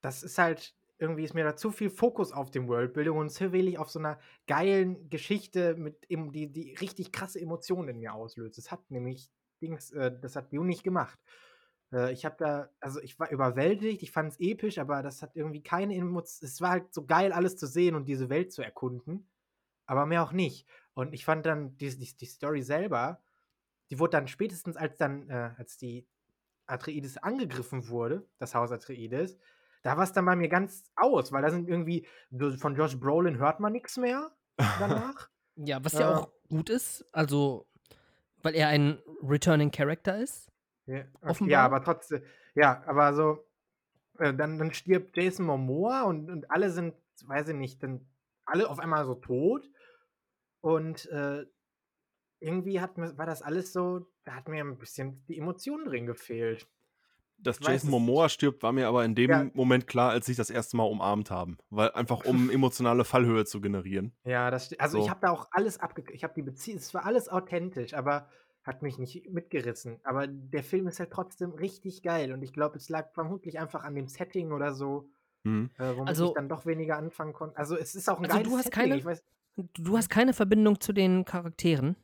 das ist halt, irgendwie ist mir da zu viel Fokus auf dem Worldbuilding und zu wenig auf so einer geilen Geschichte, mit die, die richtig krasse Emotionen in mir auslöst. Das hat nämlich Dings, äh, das hat Dune nicht gemacht. Äh, ich habe da, also ich war überwältigt, ich fand es episch, aber das hat irgendwie keine Emotion. Es war halt so geil, alles zu sehen und diese Welt zu erkunden, aber mehr auch nicht. Und ich fand dann die, die, die Story selber, die wurde dann spätestens, als dann, äh, als die Atreides angegriffen wurde, das Haus Atreides, da war es dann bei mir ganz aus, weil da sind irgendwie, von Josh Brolin hört man nichts mehr (laughs) danach. Ja, was ja Äh, auch gut ist, also, weil er ein Returning Character ist. Ja, okay, ja aber trotzdem, ja, aber so, äh, dann, dann stirbt Jason Momoa und, und alle sind, weiß ich nicht, dann alle auf einmal so tot. Und äh, irgendwie hat war das alles so, da hat mir ein bisschen die Emotionen drin gefehlt. Dass Ich weiß Jason Momoa stirbt, war mir aber in dem Ja. Moment klar, als sie sich das erste Mal umarmt haben. Weil einfach um (laughs) emotionale Fallhöhe zu generieren. Ja, das also ich So. habe da auch alles abge... Ich habe die Beziehung... Es war alles authentisch, aber hat mich nicht mitgerissen. Aber der Film ist halt trotzdem richtig geil und ich glaube, es lag vermutlich einfach an dem Setting oder so, Mhm. äh, womit Also- ich dann doch weniger anfangen konnte. Also es ist auch ein Also geiles du hast Setting. keine- Ich weiß, Du du hast keine Verbindung zu den Charakteren.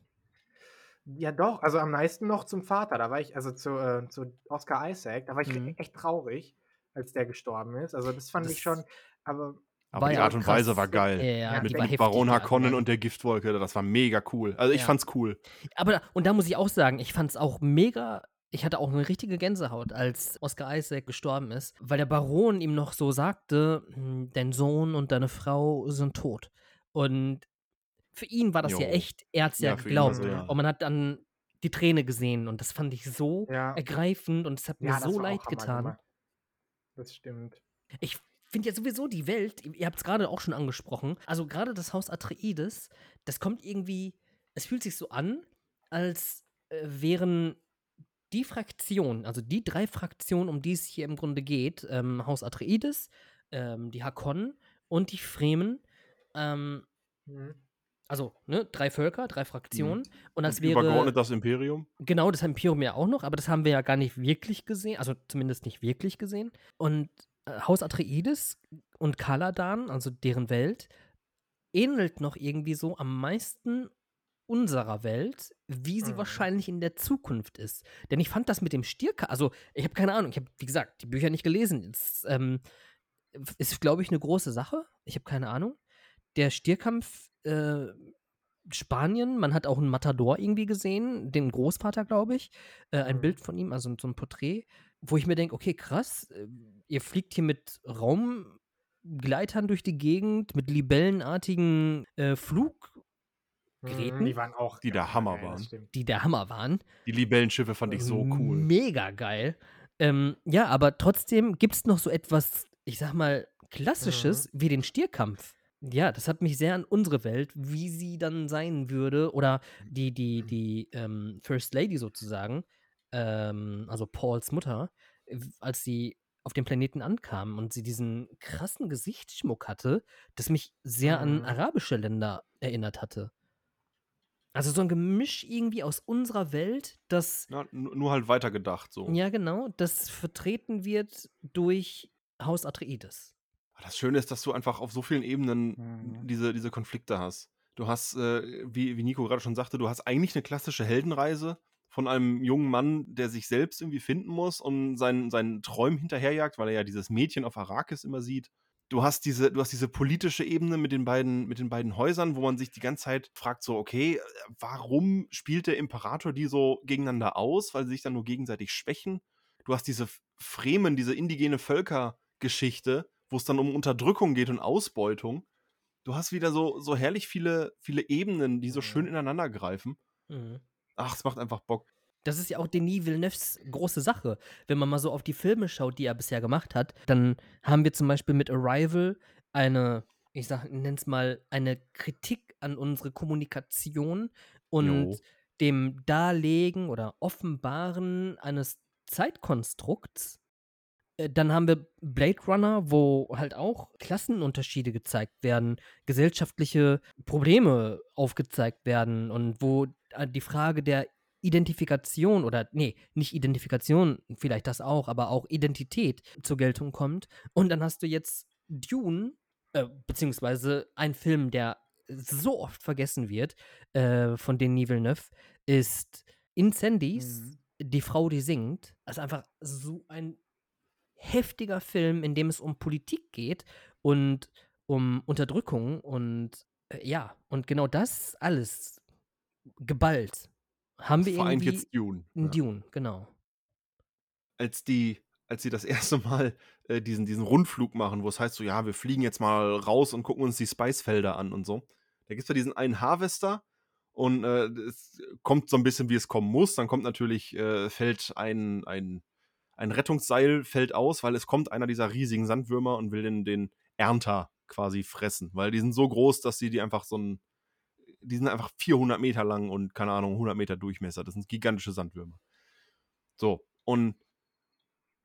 ja doch, also am meisten noch zum Vater. Da war ich, also zu, äh, zu Oscar Isaac, da war ich Mhm. echt traurig, als der gestorben ist. Also das fand Das- ich schon, aber Aber die ja Art und Weise krass. war geil. Ja, Ja, mit war mit. Baron Harkonnen Weise. und der Giftwolke, das war mega cool. Also ich Ja. fand's cool. Aber, und da muss ich auch sagen, ich fand es auch mega. Ich hatte auch eine richtige Gänsehaut, als Oscar Isaac gestorben ist, weil der Baron ihm noch so sagte: "Hm, Dein Sohn und deine Frau sind tot. Und für ihn war das ja Jo. echt, er hat es ja, Ja, geglaubt. so, ja. Und man hat dann die Träne gesehen und das fand ich so ja, ergreifend und es hat mir ja, so leid getan. gemacht. Das stimmt. Ich finde ja sowieso die Welt, ihr habt es gerade auch schon angesprochen, also gerade das Haus Atreides, das kommt irgendwie, es fühlt sich so an, als äh, wären die Fraktionen, also die drei Fraktionen, um die es hier im Grunde geht, ähm, Haus Atreides, ähm, die Hakonnen und die Fremen, ähm, Mhm. also ne, drei Völker, drei Fraktionen. Und das Und wäre übergeordnet das Imperium. Genau, das Imperium ja auch noch, aber das haben wir ja gar nicht wirklich gesehen, also zumindest nicht wirklich gesehen. Und Haus Atreides und Kaladan, also deren Welt, ähnelt noch irgendwie so am meisten unserer Welt, wie sie Mhm. wahrscheinlich in der Zukunft ist. Denn ich fand das mit dem Stierka, also ich habe keine Ahnung, ich habe, wie gesagt, die Bücher nicht gelesen. Es ähm, ist, glaube ich, eine große Sache. Ich habe keine Ahnung. Der Stierkampf äh, Spanien, man hat auch einen Matador irgendwie gesehen, den Großvater, glaube ich. Äh, ein Mhm. Bild von ihm, also so ein Porträt, wo ich mir denke, okay, krass, äh, ihr fliegt hier mit Gleitern durch die Gegend mit libellenartigen äh, Flug, Mhm, Geräten? Die waren auch Die der Hammer geil, waren. die der Hammer waren. Die Libellenschiffe fand ich so cool. Mega geil. Ähm, ja, aber trotzdem gibt es noch so etwas, ich sag mal, Klassisches wie den Stierkampf. Ja, das hat mich sehr an unsere Welt, wie sie dann sein würde, oder die, die, die ähm, First Lady sozusagen, ähm, also Pauls Mutter, äh, als sie auf dem Planeten ankam und sie diesen krassen Gesichtsschmuck hatte, das mich sehr an Mhm. arabische Länder erinnert hatte. Also so ein Gemisch irgendwie aus unserer Welt, das nu- nur halt weitergedacht so. ja, genau. Das vertreten wird durch Haus Atreides. Das Schöne ist, dass du einfach auf so vielen Ebenen Mhm. diese, diese Konflikte hast. Du hast, äh, wie, wie Nico gerade schon sagte, du hast eigentlich eine klassische Heldenreise von einem jungen Mann, der sich selbst irgendwie finden muss und seinen, seinen Träumen hinterherjagt, weil er ja dieses Mädchen auf Arrakis immer sieht. Du hast diese, du hast diese politische Ebene mit den beiden, mit den beiden Häusern, wo man sich die ganze Zeit fragt, so, okay, äh, warum spielt der Imperator die so gegeneinander aus, weil sie sich dann nur gegenseitig schwächen? Du hast diese Fremen, diese indigene Völkergeschichte, wo es dann um Unterdrückung geht und Ausbeutung. Du hast wieder so, so herrlich viele, viele Ebenen, die so schön Mhm. ineinander greifen. Mhm. Ach, es macht einfach Bock. Das ist ja auch Denis Villeneuves große Sache. Wenn man mal so auf die Filme schaut, die er bisher gemacht hat, dann haben wir zum Beispiel mit Arrival eine, ich sag, nenn's mal, eine Kritik an unsere Kommunikation und Jo. dem Darlegen oder Offenbaren eines Zeitkonstrukts. Äh, Dann haben wir Blade Runner, wo halt auch Klassenunterschiede gezeigt werden, gesellschaftliche Probleme aufgezeigt werden und wo die Frage der Identifikation oder, nee, nicht Identifikation, vielleicht das auch, aber auch Identität zur Geltung kommt. Und dann hast du jetzt Dune, äh, beziehungsweise ein Film, der so oft vergessen wird, äh, von Denis Villeneuve, ist Incendies, Mhm. die Frau, die singt. Also einfach so ein heftiger Film, in dem es um Politik geht und um Unterdrückung und äh, ja, und genau das alles geballt haben wir Vereint irgendwie jetzt Dune. in Ja. Dune, genau. Als die, als sie das (laughs) erste Mal äh, diesen, diesen Rundflug machen, wo es heißt so, ja, wir fliegen jetzt mal raus und gucken uns die Spicefelder an und so. Da gibt es ja diesen einen Harvester und äh, es kommt so ein bisschen, wie es kommen muss. Dann kommt natürlich, äh, fällt ein, ein, ein Rettungsseil fällt aus, weil es kommt einer dieser riesigen Sandwürmer und will den, den Ernter quasi fressen. Weil die sind so groß, dass sie die einfach so ein, die sind einfach 400 Meter lang und keine Ahnung, 100 Meter Durchmesser. Das sind gigantische Sandwürmer. So, und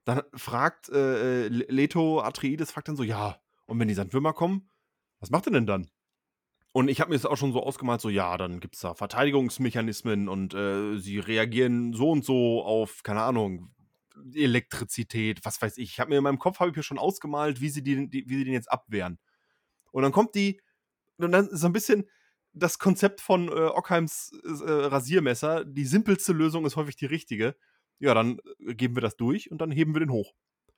dann fragt äh, äh, Leto Atreides, fragt dann so, ja, und wenn die Sandwürmer kommen, was macht ihr denn dann? Und ich habe mir das auch schon so ausgemalt, so, ja, dann gibt es da Verteidigungsmechanismen und äh, sie reagieren so und so auf, keine Ahnung, Elektrizität, was weiß ich. Ich habe mir in meinem Kopf, habe ich mir schon ausgemalt, wie sie, die, die, wie sie den jetzt abwehren. Und dann kommt die, und dann ist so ein bisschen das Konzept von äh, Ockheims äh, Rasiermesser, die simpelste Lösung ist häufig die richtige. Ja, dann äh, geben wir das durch und dann heben wir den hoch.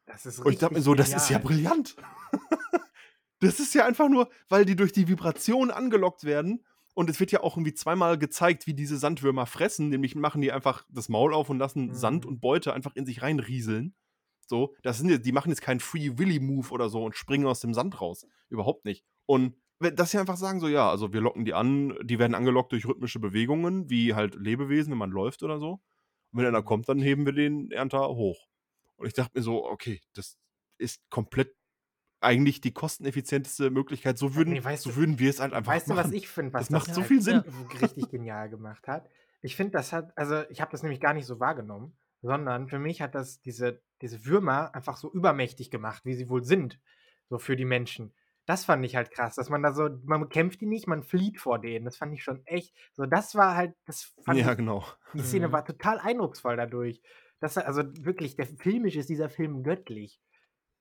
Das ist Und ich dachte mir so, das ist ja brillant. (laughs) das ist ja einfach nur, weil die durch die Vibration angelockt werden. Und es wird ja auch irgendwie zweimal gezeigt, wie diese Sandwürmer fressen. Nämlich machen die einfach das Maul auf und lassen Mhm. Sand und Beute einfach in sich reinrieseln. So, das sind die machen jetzt keinen Free Willy Move oder so und springen aus dem Sand raus. Überhaupt nicht. Und dass sie einfach sagen, so, ja, also wir locken die an, die werden angelockt durch rhythmische Bewegungen, wie halt Lebewesen, wenn man läuft oder so. Und wenn einer kommt, dann heben wir den Ernter hoch. Und ich dachte mir so, okay, das ist komplett eigentlich die kosteneffizienteste Möglichkeit. So würden, Nee, weißt so du- würden wir es halt einfach Weißt du, machen. was ich finde, was Das macht so halt viel Sinn. richtig genial gemacht hat? Ich finde, das hat, also ich habe das nämlich gar nicht so wahrgenommen, sondern für mich hat das diese, diese Würmer einfach so übermächtig gemacht, wie sie wohl sind, so für die Menschen. Das fand ich halt krass, dass man da so, man kämpft die nicht, man flieht vor denen. Das fand ich schon echt, so das war halt, das fand Ja, ich, genau. die Szene Mhm. war total eindrucksvoll dadurch. Das, also wirklich, der filmisch ist dieser Film göttlich.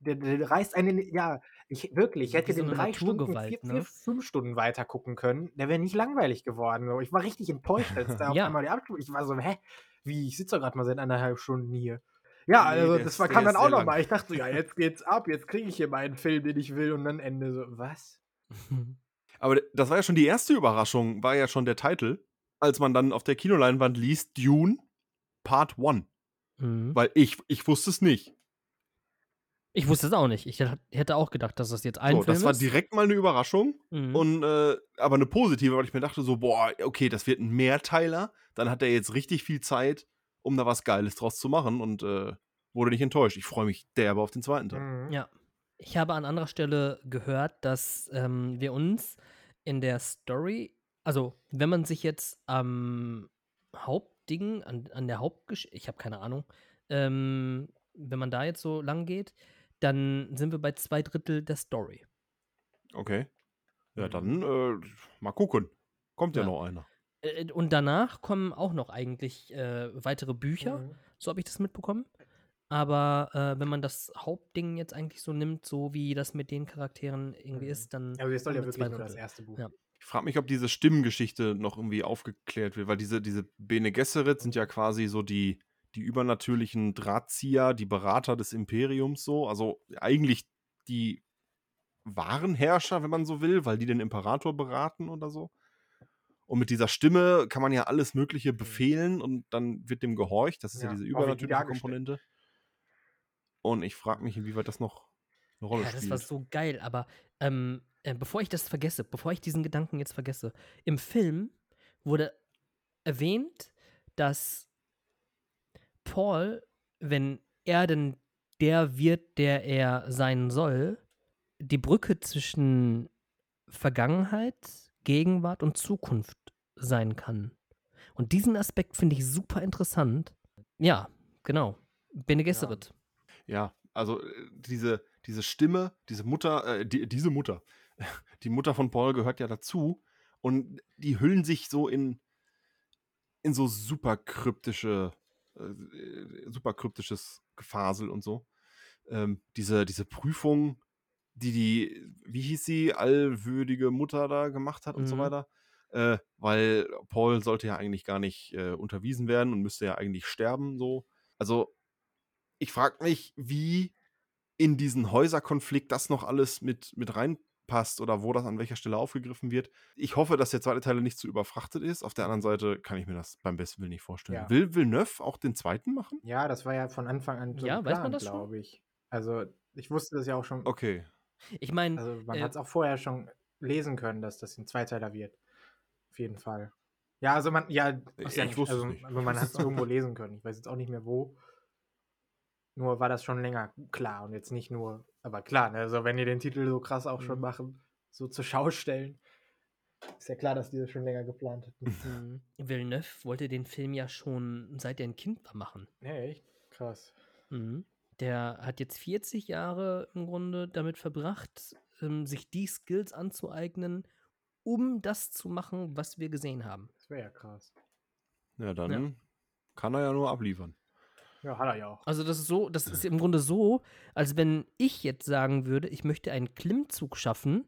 Der, der reißt einen, ja, ich wirklich, ich hätte so den drei Stunden, vier, ne? vier, fünf Stunden weiter gucken können. Der wäre nicht langweilig geworden. So. Ich war richtig enttäuscht, als da (laughs) auf Ja. einmal die Abspur. Ich war so, hä? Wie, ich sitze doch gerade mal seit anderthalb Stunden hier. Ja, Nee, also der das der kam dann auch nochmal. Ich dachte so, ja, jetzt geht's ab, jetzt kriege ich hier meinen Film, den ich will. Und dann Ende so, was? (laughs) Aber das war ja schon die erste Überraschung, war ja schon der Titel, als man dann auf der Kinoleinwand liest, Dune Part 1. Mhm. Weil ich, ich wusste es nicht. Ich wusste es auch nicht. Ich hätt- hätte auch gedacht, dass das jetzt ein So, Film das war ist. direkt mal eine Überraschung. Mhm. Und, äh, aber eine positive, weil ich mir dachte so, boah, okay, das wird ein Mehrteiler. Dann hat er jetzt richtig viel Zeit, um da was Geiles draus zu machen und äh, wurde nicht enttäuscht. Ich freue mich derbe auf den zweiten Teil. Mhm. Ja. Ich habe an anderer Stelle gehört, dass ähm, wir uns in der Story, also wenn man sich jetzt am Hauptding, an, an der Hauptgeschichte, ich habe keine Ahnung, ähm, wenn man da jetzt so lang geht, dann sind wir bei zwei Drittel der Story. Okay. Ja, Mhm. dann äh, mal gucken. Kommt ja, Ja. noch einer. Äh, Und danach kommen auch noch eigentlich äh, weitere Bücher, Mhm. so habe ich das mitbekommen. Aber äh, wenn man das Hauptding jetzt eigentlich so nimmt, so wie das mit den Charakteren irgendwie Mhm. ist, dann. Also, jetzt soll ja wirklich nur das erste Buch. Ja. Ich frage mich, ob diese Stimmengeschichte noch irgendwie aufgeklärt wird, weil diese, diese Bene Gesserit sind ja quasi so die, die übernatürlichen Drahtzieher, die Berater des Imperiums so. Also eigentlich die wahren Herrscher, wenn man so will, weil die den Imperator beraten oder so. Und mit dieser Stimme kann man ja alles Mögliche befehlen und dann wird dem gehorcht. Das ist ja, Ja, diese übernatürliche. Komponente. Und ich frage mich, inwieweit das noch eine Rolle Ja, das spielt. war so geil, aber ähm, äh, bevor ich das vergesse, bevor ich diesen Gedanken jetzt vergesse, im Film wurde erwähnt, dass Paul, wenn er denn der wird, der er sein soll, die Brücke zwischen Vergangenheit, Gegenwart und Zukunft sein kann. Und diesen Aspekt finde ich super interessant. Ja, genau. Bene Gesserit. Ja, also äh, diese, diese Stimme, diese Mutter, äh, die, diese Mutter, (laughs) die Mutter von Paul gehört ja dazu und die hüllen sich so in, in so super kryptische, äh, super kryptisches Gefasel und so. Ähm, diese, diese Prüfung, die die, wie hieß sie, allwürdige Mutter da gemacht hat und so Mhm. weiter. Äh, weil Paul sollte ja eigentlich gar nicht äh, unterwiesen werden und müsste ja eigentlich sterben, so. Also, ich frage mich, wie in diesen Häuserkonflikt das noch alles mit, mit reinpasst oder wo das an welcher Stelle aufgegriffen wird. Ich hoffe, dass der zweite Teil nicht zu überfrachtet ist. Auf der anderen Seite kann ich mir das beim besten Willen nicht vorstellen. Ja. Will Villeneuve auch den zweiten machen? Ja, das war ja von Anfang an so Ja, weiß man geplant, das schon? glaube ich. Also, ich wusste das ja auch schon. Okay. Ich meine, Also, man äh, hat es auch vorher schon lesen können, dass das ein Zweiteiler wird. Auf jeden Fall. Ja, also man, ja, ja Ich nicht, wusste es also, nicht. aber man hat es irgendwo lesen können. Ich weiß jetzt auch nicht mehr wo. Nur war das schon länger klar und jetzt nicht nur, aber klar, ne, also wenn ihr den Titel so krass auch schon Mhm. machen, so zur Schau stellen, ist ja klar, dass die das schon länger geplant hatten. (laughs) Mhm. Villeneuve wollte den Film ja schon seit er ein Kind war machen. ja, echt? Krass. Mhm. Der hat jetzt 40 Jahre im Grunde damit verbracht, ähm, sich die Skills anzueignen, um das zu machen, was wir gesehen haben. Das wäre ja krass. Ja, dann kann er ja nur abliefern. Ja, hat er ja auch. Also das ist so, das ist im Grunde so, als wenn ich jetzt sagen würde, ich möchte einen Klimmzug schaffen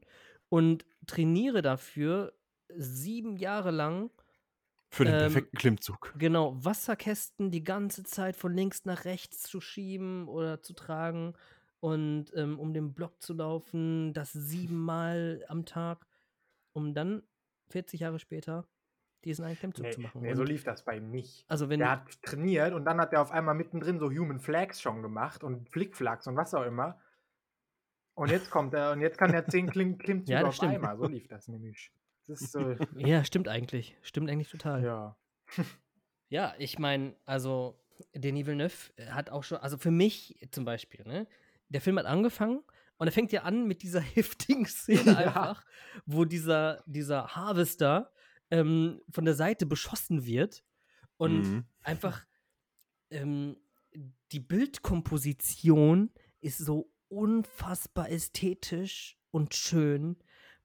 und trainiere dafür sieben Jahre lang Für den Ähm, perfekten Klimmzug. Genau, Wasserkästen die ganze Zeit von links nach rechts zu schieben oder zu tragen und ähm, um den Block zu laufen, das siebenmal am Tag, um dann 40 Jahre später diesen einen Klimmzug Nee, zu machen. nee so lief das bei ihm nicht. also wenn Der hat trainiert und dann hat er auf einmal mittendrin so Human Flags schon gemacht und Flickflacks und was auch immer. Und jetzt kommt er und jetzt kann er zehn Klim (laughs) Klimmzüge Ja, auf stimmt. einmal. So lief das nämlich. Das ist so, (laughs) ja, stimmt eigentlich, stimmt eigentlich total. ja. (laughs) Ja, ich meine, also Denis Villeneuve hat auch schon, also für mich zum Beispiel, ne, der Film hat angefangen und er fängt ja an mit dieser (laughs) heftigen Szene Ja. einfach, wo dieser, dieser Harvester ähm, von der Seite beschossen wird und Mhm. einfach ähm, die Bildkomposition ist so unfassbar ästhetisch und schön,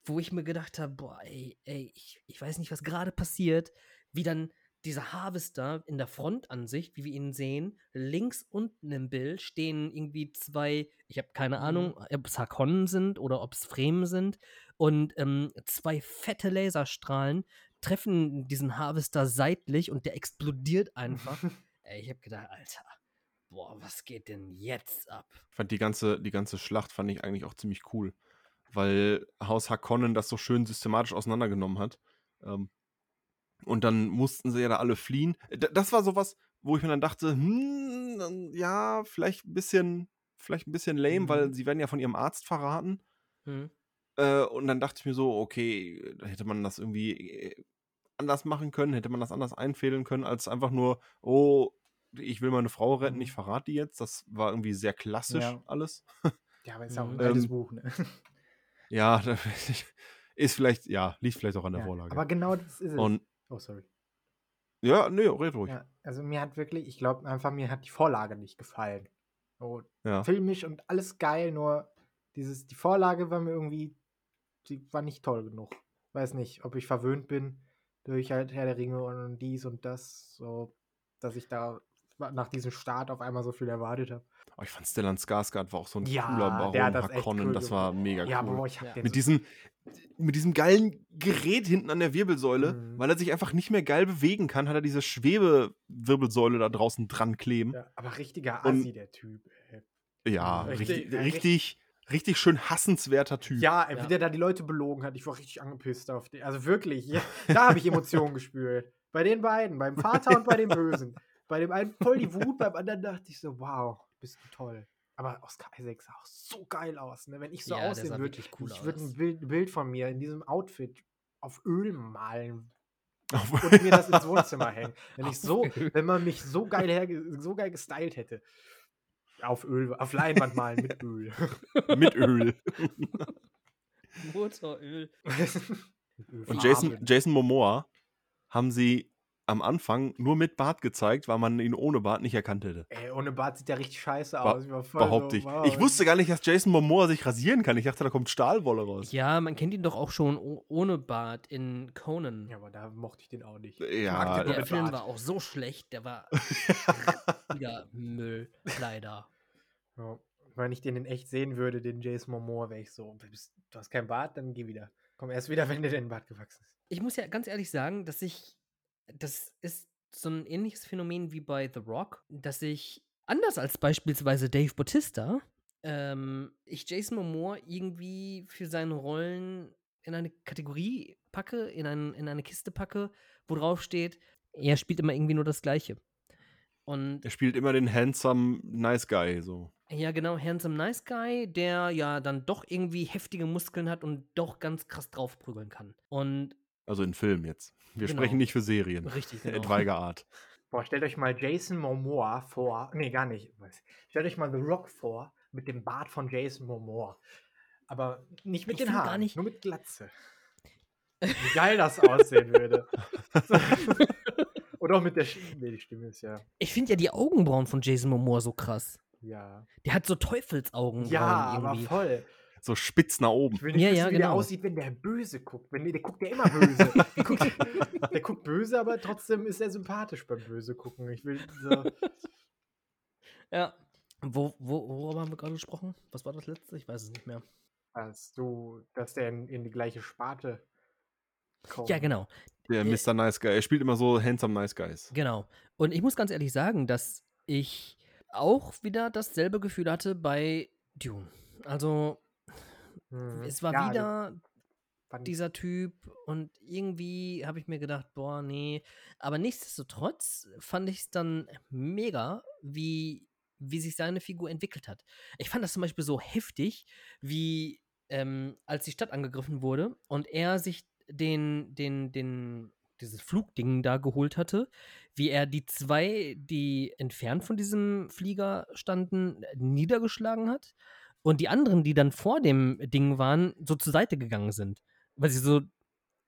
wo ich mir gedacht habe, boah, ey, ey ich, ich weiß nicht, was gerade passiert, wie dann dieser Harvester in der Frontansicht, wie wir ihn sehen, links unten im Bild stehen irgendwie zwei, ich habe keine Mhm. Ahnung, ob es Hakonnen sind oder ob es Fremen sind, und ähm, zwei fette Laserstrahlen treffen diesen Harvester seitlich und der explodiert einfach. (laughs) Ey, ich habe gedacht, Alter, boah, was geht denn jetzt ab? Ich fand die ganze, die ganze Schlacht fand ich eigentlich auch ziemlich cool, weil Haus Harkonnen das so schön systematisch auseinandergenommen hat. Ähm, und dann mussten sie ja da alle fliehen. Das war sowas, wo ich mir dann dachte, hm, ja, vielleicht ein bisschen vielleicht ein bisschen lame, weil Mhm. sie werden ja von ihrem Arzt verraten. Hm. Äh, und dann dachte ich mir so, okay, da hätte man das irgendwie äh, anders machen können, hätte man das anders einfädeln können, als einfach nur, oh, ich will meine Frau retten, Mhm. ich verrate die jetzt. Das war irgendwie sehr klassisch Ja. alles. Ja, aber ist ja auch ein Mhm. (laughs) altes Ähm, Buch, ne? Ja, (laughs) ist vielleicht, ja, liegt vielleicht auch an der Ja, Vorlage. aber genau das ist es. und oh, sorry. ja, nee, red ruhig. Ja, also mir hat wirklich, ich glaube einfach, mir hat die Vorlage nicht gefallen. So, Ja. filmisch und alles geil, nur dieses, die Vorlage war mir irgendwie, die war nicht toll genug. Weiß nicht, ob ich verwöhnt bin durch halt Herr der Ringe und dies und das, so, dass ich da nach diesem Start auf einmal so viel erwartet habe. Oh, ich fand Stellan Skarsgård war auch so ein Ja, cooler Baron der hat das echt Harkonnen, cool das war mega Ja, cool. boah, ich hab Ja. den mit so- diesem mit diesem geilen Gerät hinten an der Wirbelsäule, Mhm. weil er sich einfach nicht mehr geil bewegen kann, hat er diese Schwebewirbelsäule da draußen dran kleben. ja, aber richtiger Und- Assi, der Typ. Ey. Ja, Mhm. richtig, Richtig- richtig, richtig, schön hassenswerter Typ. Ja, Ja. wie der da die Leute belogen hat. Ich war richtig angepisst auf den. Also wirklich, ja, da habe ich Emotionen (laughs) gespürt. Bei den beiden, beim Vater und bei dem Bösen. Bei dem einen voll die Wut, beim anderen dachte ich so, wow, bist du toll. Aber Oscar Isaac sah auch so geil aus. Ne? Wenn ich so Ja, aussehen würde, wirklich cool ich würde ein Bild, Bild von mir in diesem Outfit auf Öl malen Auf- und mir das ins Wohnzimmer (laughs) hängen. Wenn ich so, wenn man mich so geil, herge so geil gestylt hätte. Auf Öl, auf Leinwand malen mit Öl. (laughs) mit Öl. Motoröl. (laughs) Und Jason. Jason Momoa haben sie am Anfang nur mit Bart gezeigt, weil man ihn ohne Bart nicht erkannt hätte. Ey, ohne Bart sieht der richtig scheiße Ba- aus. Ich war voll Behaupte so, ich. wow. Ich wusste gar nicht, dass Jason Momoa sich rasieren kann. Ich dachte, da kommt Stahlwolle raus. Ja, man kennt ihn doch auch schon oh- ohne Bart in Conan. Ja, aber da mochte ich den auch nicht. Ja, ich mag den nur der mit Film Bart. war auch so schlecht, der war (laughs) wieder Müll, leider. Ja. Wenn ich den in echt sehen würde, den Jason Momoa, wäre ich so, du hast keinen Bart, dann geh wieder. Komm erst wieder, (laughs) wenn dir den Bart gewachsen ist. Ich muss ja ganz ehrlich sagen, dass ich, das ist so ein ähnliches Phänomen wie bei The Rock, dass ich, anders als beispielsweise Dave Bautista, ähm, ich Jason Momoa irgendwie für seine Rollen in eine Kategorie packe, in, ein, in eine Kiste packe, wo drauf steht, er spielt immer irgendwie nur das Gleiche. Und Er spielt immer den handsome Nice Guy. So. ja, genau, Handsome Nice Guy, der ja dann doch irgendwie heftige Muskeln hat und doch ganz krass draufprügeln kann. Und Also in Film jetzt. Wir Genau. sprechen nicht für Serien. richtig, (laughs) genau. Etwaiger Art. Boah, stellt euch mal Jason Momoa vor. Nee, gar nicht. Stellt euch mal The Rock vor mit dem Bart von Jason Momoa. Aber nicht mit Ich den Haaren, gar nicht- nur mit Glatze. (laughs) Wie geil das aussehen würde. (laughs) Oder auch mit der Stimme. Nee, die Stimme ist ja. Ich finde ja die Augenbrauen von Jason Momoa so krass. Ja, Der hat so Teufelsaugenbrauen ja aber voll. So spitz nach oben. Ich will nicht Ja, wissen, ja, wie der genau. aussieht, wenn der böse guckt. Wenn, der guckt ja immer böse. (laughs) der, guckt, der guckt böse, aber trotzdem ist er sympathisch beim böse gucken. Ich will so. Ja. Wo, wo, worüber haben wir gerade gesprochen? Was war das letzte? Ich weiß es nicht mehr. Dass du, dass der in, in die gleiche Sparte kommt. Ja, genau. Der Äh, Mr. Nice Guy. Er spielt immer so handsome Nice Guys. Genau. Und ich muss ganz ehrlich sagen, dass ich auch wieder dasselbe Gefühl hatte bei Dune. Also, Mhm. es war Ja, also wieder dieser Typ und irgendwie habe ich mir gedacht, boah, nee. Aber nichtsdestotrotz fand ich es dann mega, wie, wie sich seine Figur entwickelt hat. Ich fand das zum Beispiel so heftig, wie ähm, als die Stadt angegriffen wurde und er sich den, den, den, dieses Flugding da geholt hatte, wie er die zwei, die entfernt von diesem Flieger standen, niedergeschlagen hat und die anderen, die dann vor dem Ding waren, so zur Seite gegangen sind. Weil sie so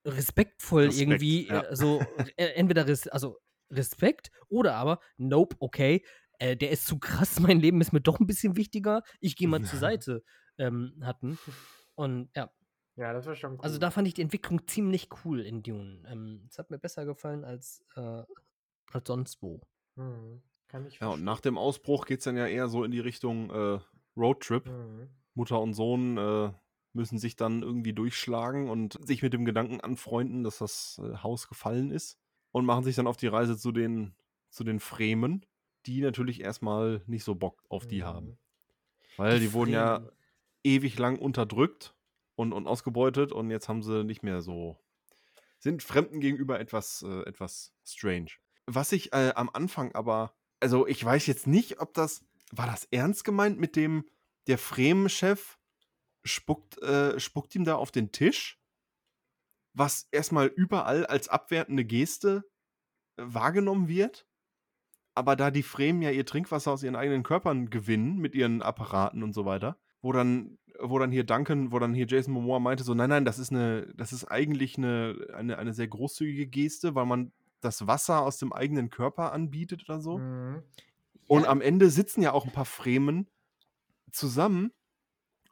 respektvoll Respekt, irgendwie ja. äh, so äh, (laughs) entweder res also Respekt oder aber nope, okay, äh, der ist zu krass, (laughs) mein Leben ist mir doch ein bisschen wichtiger, ich gehe mal zur Seite ähm, hatten. Und ja, Ja, das war schon cool. also da fand ich die Entwicklung ziemlich cool in Dune. Ähm, Es hat mir besser gefallen als, äh, als sonst wo. Mhm. Kann ich Ja, und nach dem Ausbruch geht es dann ja eher so in die Richtung äh, Roadtrip. Mhm. Mutter und Sohn äh, müssen sich dann irgendwie durchschlagen und sich mit dem Gedanken anfreunden, dass das äh, Haus gefallen ist. Und machen sich dann auf die Reise zu den, zu den Fremen, die natürlich erstmal nicht so Bock auf die Mhm. haben. Weil die, wurden ja ewig lang unterdrückt und, und ausgebeutet und jetzt haben sie nicht mehr so. Sind Fremden gegenüber etwas, äh, etwas strange. Was ich äh, am Anfang aber, also ich weiß jetzt nicht, ob das war das ernst gemeint mit dem, der Fremen-Chef spuckt, äh, spuckt ihm da auf den Tisch, was erstmal überall als abwertende Geste äh, wahrgenommen wird. Aber da die Fremen ja ihr Trinkwasser aus ihren eigenen Körpern gewinnen mit ihren Apparaten und so weiter, wo dann, wo dann hier Duncan, wo dann hier Jason Momoa meinte, so, nein, nein, das ist eine, das ist eigentlich eine, eine, eine sehr großzügige Geste, weil man das Wasser aus dem eigenen Körper anbietet oder so. Mhm. Und am Ende sitzen ja auch ein paar Fremen zusammen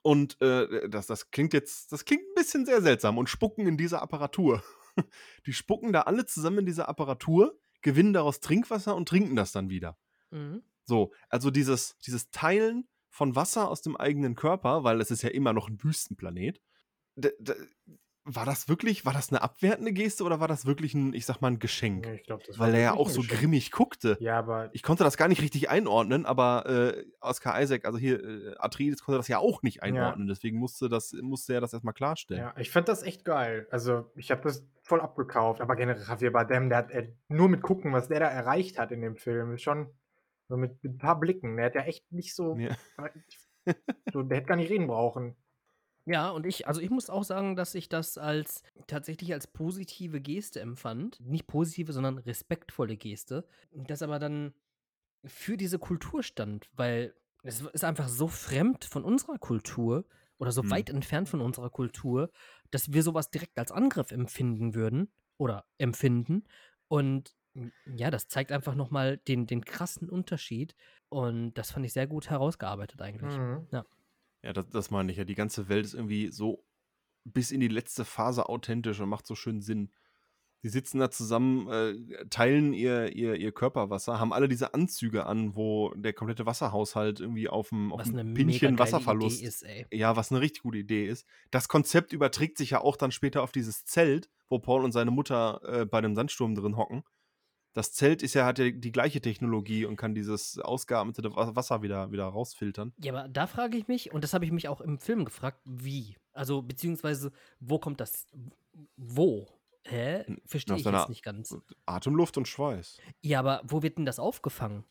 und äh, das, das klingt jetzt, das klingt ein bisschen sehr seltsam und spucken in dieser Apparatur. (laughs) Die spucken da alle zusammen in dieser Apparatur, gewinnen daraus Trinkwasser und trinken das dann wieder. Mhm. So, also dieses, dieses Teilen von Wasser aus dem eigenen Körper, weil es ist ja immer noch ein Wüstenplanet. War das wirklich, war das eine abwertende Geste oder war das wirklich ein, ich sag mal, ein Geschenk? Ja, war Weil er ja auch so Geschenk. grimmig guckte. Ja, aber Ich konnte das gar nicht richtig einordnen, aber äh, Oscar Isaac, also hier äh, Atreides konnte das ja auch nicht einordnen, deswegen musste, das, musste er das erstmal klarstellen. Ja, ich fand das echt geil. Also, ich habe das voll abgekauft. Aber generell Javier Bardem, der hat äh, nur mit gucken, was der da erreicht hat in dem Film, ist schon so mit, mit ein paar Blicken. Der hat ja echt nicht so, Ja. (laughs) so der hätte gar nicht reden brauchen. Ja, und ich, also ich muss auch sagen, dass ich das als tatsächlich als positive Geste empfand. Nicht positive, sondern respektvolle Geste. Das aber dann für diese Kultur stand, weil es ist einfach so fremd von unserer Kultur oder so Hm. weit entfernt von unserer Kultur, dass wir sowas direkt als Angriff empfinden würden oder empfinden. Und ja, das zeigt einfach nochmal den, den krassen Unterschied. Und das fand ich sehr gut herausgearbeitet eigentlich. Mhm. Ja, das, das meine ich ja. Die ganze Welt ist irgendwie so bis in die letzte Phase authentisch und macht so schön Sinn. Die sitzen da zusammen, äh, teilen ihr, ihr, ihr Körperwasser, haben alle diese Anzüge an, wo der komplette Wasserhaushalt irgendwie auf dem, auf Pinchen Wasserverlust ist, ey. Ja, was eine richtig gute Idee ist. Das Konzept überträgt sich ja auch dann später auf dieses Zelt, wo Paul und seine Mutter äh, bei dem Sandsturm drin hocken. Das Zelt ist ja, hat ja die gleiche Technologie und kann dieses ausgeatmete Wa- Wasser wieder, wieder rausfiltern. Ja, aber da frage ich mich, und das habe ich mich auch im Film gefragt, wie? Also, beziehungsweise, wo kommt das? Wo? Hä? Verstehe Aus ich jetzt nicht ganz. Atemluft und Schweiß. Ja, aber wo wird denn das aufgefangen?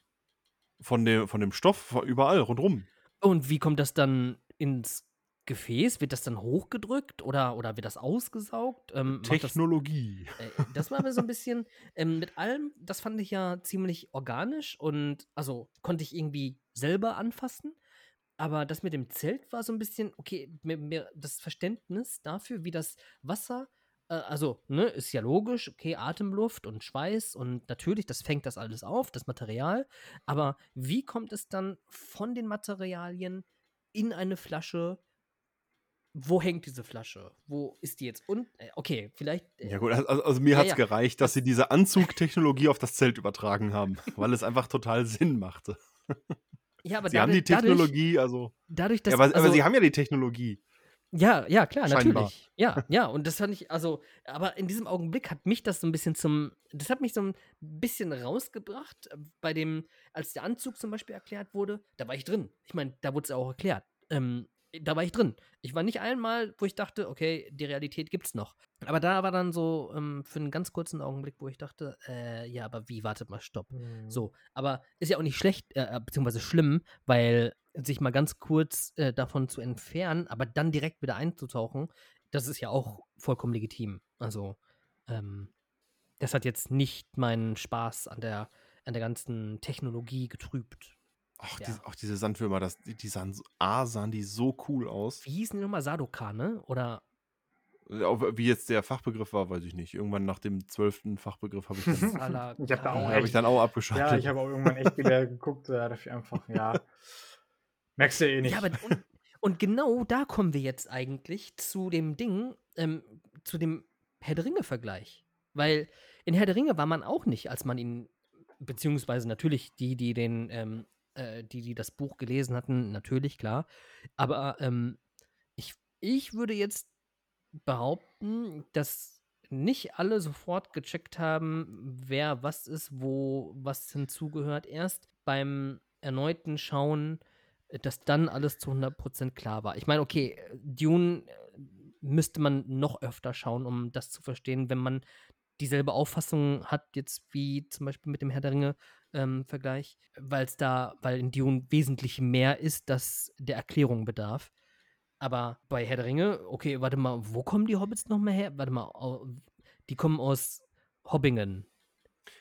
Von dem, von dem Stoff überall rundrum. Und wie kommt das dann ins Gefäß? Wird das dann hochgedrückt oder, oder wird das ausgesaugt? Ähm, macht das, Technologie. äh, das war mir so ein bisschen, ähm, mit allem, das fand ich ja ziemlich organisch und also konnte ich irgendwie selber anfassen. Aber das mit dem Zelt war so ein bisschen, okay, mir, mir das Verständnis dafür, wie das Wasser, äh, also, ne, ist ja logisch, okay, Atemluft und Schweiß und natürlich, das fängt das alles auf, das Material. Aber wie kommt es dann von den Materialien in eine Flasche? Wo hängt diese Flasche? Wo ist die jetzt? Und, äh, okay, vielleicht. äh, Ja gut, also, also mir Ja, hat es ja. gereicht, dass sie diese Anzugtechnologie auf das Zelt übertragen haben, (laughs) weil es einfach total Sinn machte. ja, aber sie haben die dadurch- Technologie, also. Dadurch, dass. ja, aber, aber also- sie haben ja die Technologie. Ja, ja, klar, Scheinbar. natürlich. Ja, ja, und das fand ich, also, aber in diesem Augenblick hat mich das so ein bisschen zum, das hat mich so ein bisschen rausgebracht, äh, bei dem, als der Anzug zum Beispiel erklärt wurde, da war ich drin. Ich meine, da wurde es auch erklärt. Ähm, da war ich drin. Ich war nicht einmal, wo ich dachte, okay, die Realität gibt's noch. Aber da war dann so ähm, für einen ganz kurzen Augenblick, wo ich dachte, äh, ja, aber wie, wartet mal, stopp. Mhm. So, aber ist ja auch nicht schlecht, äh, beziehungsweise schlimm, weil sich mal ganz kurz äh, davon zu entfernen, aber dann direkt wieder einzutauchen, das ist ja auch vollkommen legitim. Also, ähm, das hat jetzt nicht meinen Spaß an der, an der ganzen Technologie getrübt. Ach, Ja. diese, auch diese Sandwürmer, das, die, die sahen, so- A, sahen die so cool aus. Wie hießen die nochmal? Sadoka, ne? Oder Äh, Wie jetzt der Fachbegriff war, weiß ich nicht. Irgendwann nach dem zwölften Fachbegriff habe ich, dann-? (laughs) (laughs) Ich hab da auch hab ich echt- dann auch Ja, abgeschaltet. ich habe auch irgendwann echt wieder (laughs) geguckt, äh, dafür einfach, ja. Merkst du eh nicht. Ja, aber und, und genau da kommen wir jetzt eigentlich zu dem Ding, ähm, zu dem Herr der Ringe-Vergleich. Weil in Herr der Ringe war man auch nicht, als man ihn, beziehungsweise natürlich die, die den, ähm, äh, die, die das Buch gelesen hatten, natürlich, klar. Aber ähm, ich, ich würde jetzt behaupten, dass nicht alle sofort gecheckt haben, wer was ist, wo was hinzugehört. Erst beim erneuten Schauen, äh, dass dann alles zu 100% klar war. Ich meine, okay, äh, Dune müsste man noch öfter schauen, um das zu verstehen, wenn man dieselbe Auffassung hat, jetzt wie zum Beispiel mit dem Herr der Ringe ähm, Vergleich, weil es da, weil in Dune wesentlich mehr ist, das der Erklärung bedarf. Aber bei Herr der Ringe, okay, warte mal, wo kommen die Hobbits nochmal her? Warte mal, die kommen aus Hobbingen.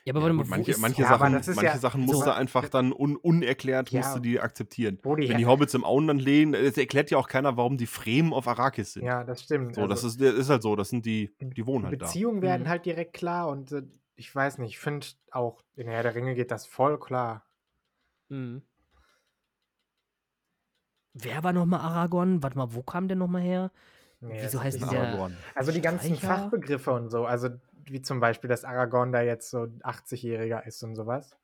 Ja, aber Ja, gut, manche manche Ja, aber Sachen, das ist manche ja Sachen so- musste einfach dann un, unerklärt, Ja. musste die akzeptieren. Die Wenn die Hobbits im Auenland leben, es erklärt ja auch keiner, warum die Fremen auf Arrakis sind. Ja, das stimmt. So, das Also, ist, ist halt so, das sind die, die wohnen die halt da. Beziehungen werden Mhm. halt direkt klar und äh, ich weiß nicht, ich finde auch in Herr der Ringe geht das voll klar. Mhm. Wer war nochmal Aragorn? Warte mal, wo kam der nochmal her? Nee, Wieso heißt der- Aragorn. Also die ganzen Streicher? Fachbegriffe und so, also wie zum Beispiel, dass Aragorn da jetzt so 80-Jähriger ist und sowas.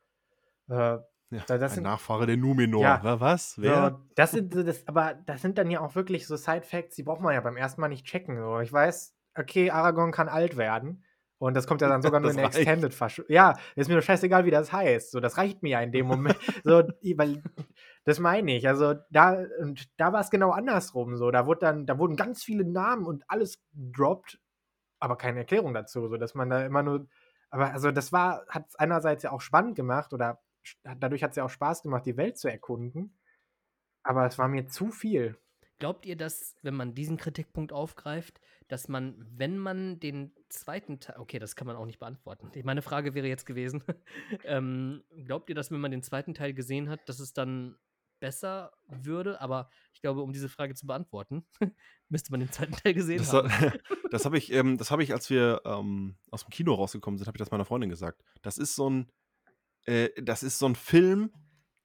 Äh, Ja, Da- das ein sind- Nachfahre der Numenor. Ja. Wa- Was? Wer? So, das sind so das, aber das sind dann ja auch wirklich so Side-Facts, die braucht man ja beim ersten Mal nicht checken. So. Ich weiß, okay, Aragorn kann alt werden. Und das kommt ja dann sogar (laughs) nur in der. Extended Fassung. Ja, ist mir doch scheißegal, wie das heißt. So, das reicht mir ja in dem Moment. (laughs) so, weil, das meine ich. Also da, und da war es genau andersrum. So, da wurde dann, da wurden ganz viele Namen und alles gedroppt, aber keine Erklärung dazu. So, dass man da immer nur. Aber also das war, hat es einerseits ja auch spannend gemacht oder dadurch hat es ja auch Spaß gemacht, die Welt zu erkunden. Aber es war mir zu viel. Glaubt ihr, dass, wenn man diesen Kritikpunkt aufgreift, dass man, wenn man den zweiten Teil, okay, das kann man auch nicht beantworten. Meine Frage wäre jetzt gewesen, (laughs) ähm, glaubt ihr, dass wenn man den zweiten Teil gesehen hat, dass es dann besser würde? Aber ich glaube, um diese Frage zu beantworten, (laughs) müsste man den zweiten Teil gesehen Das, haben. (laughs) das habe ich, ähm, das hab ich, als wir ähm, aus dem Kino rausgekommen sind, habe ich das meiner Freundin gesagt. Das ist so ein, äh, das ist so ein Film,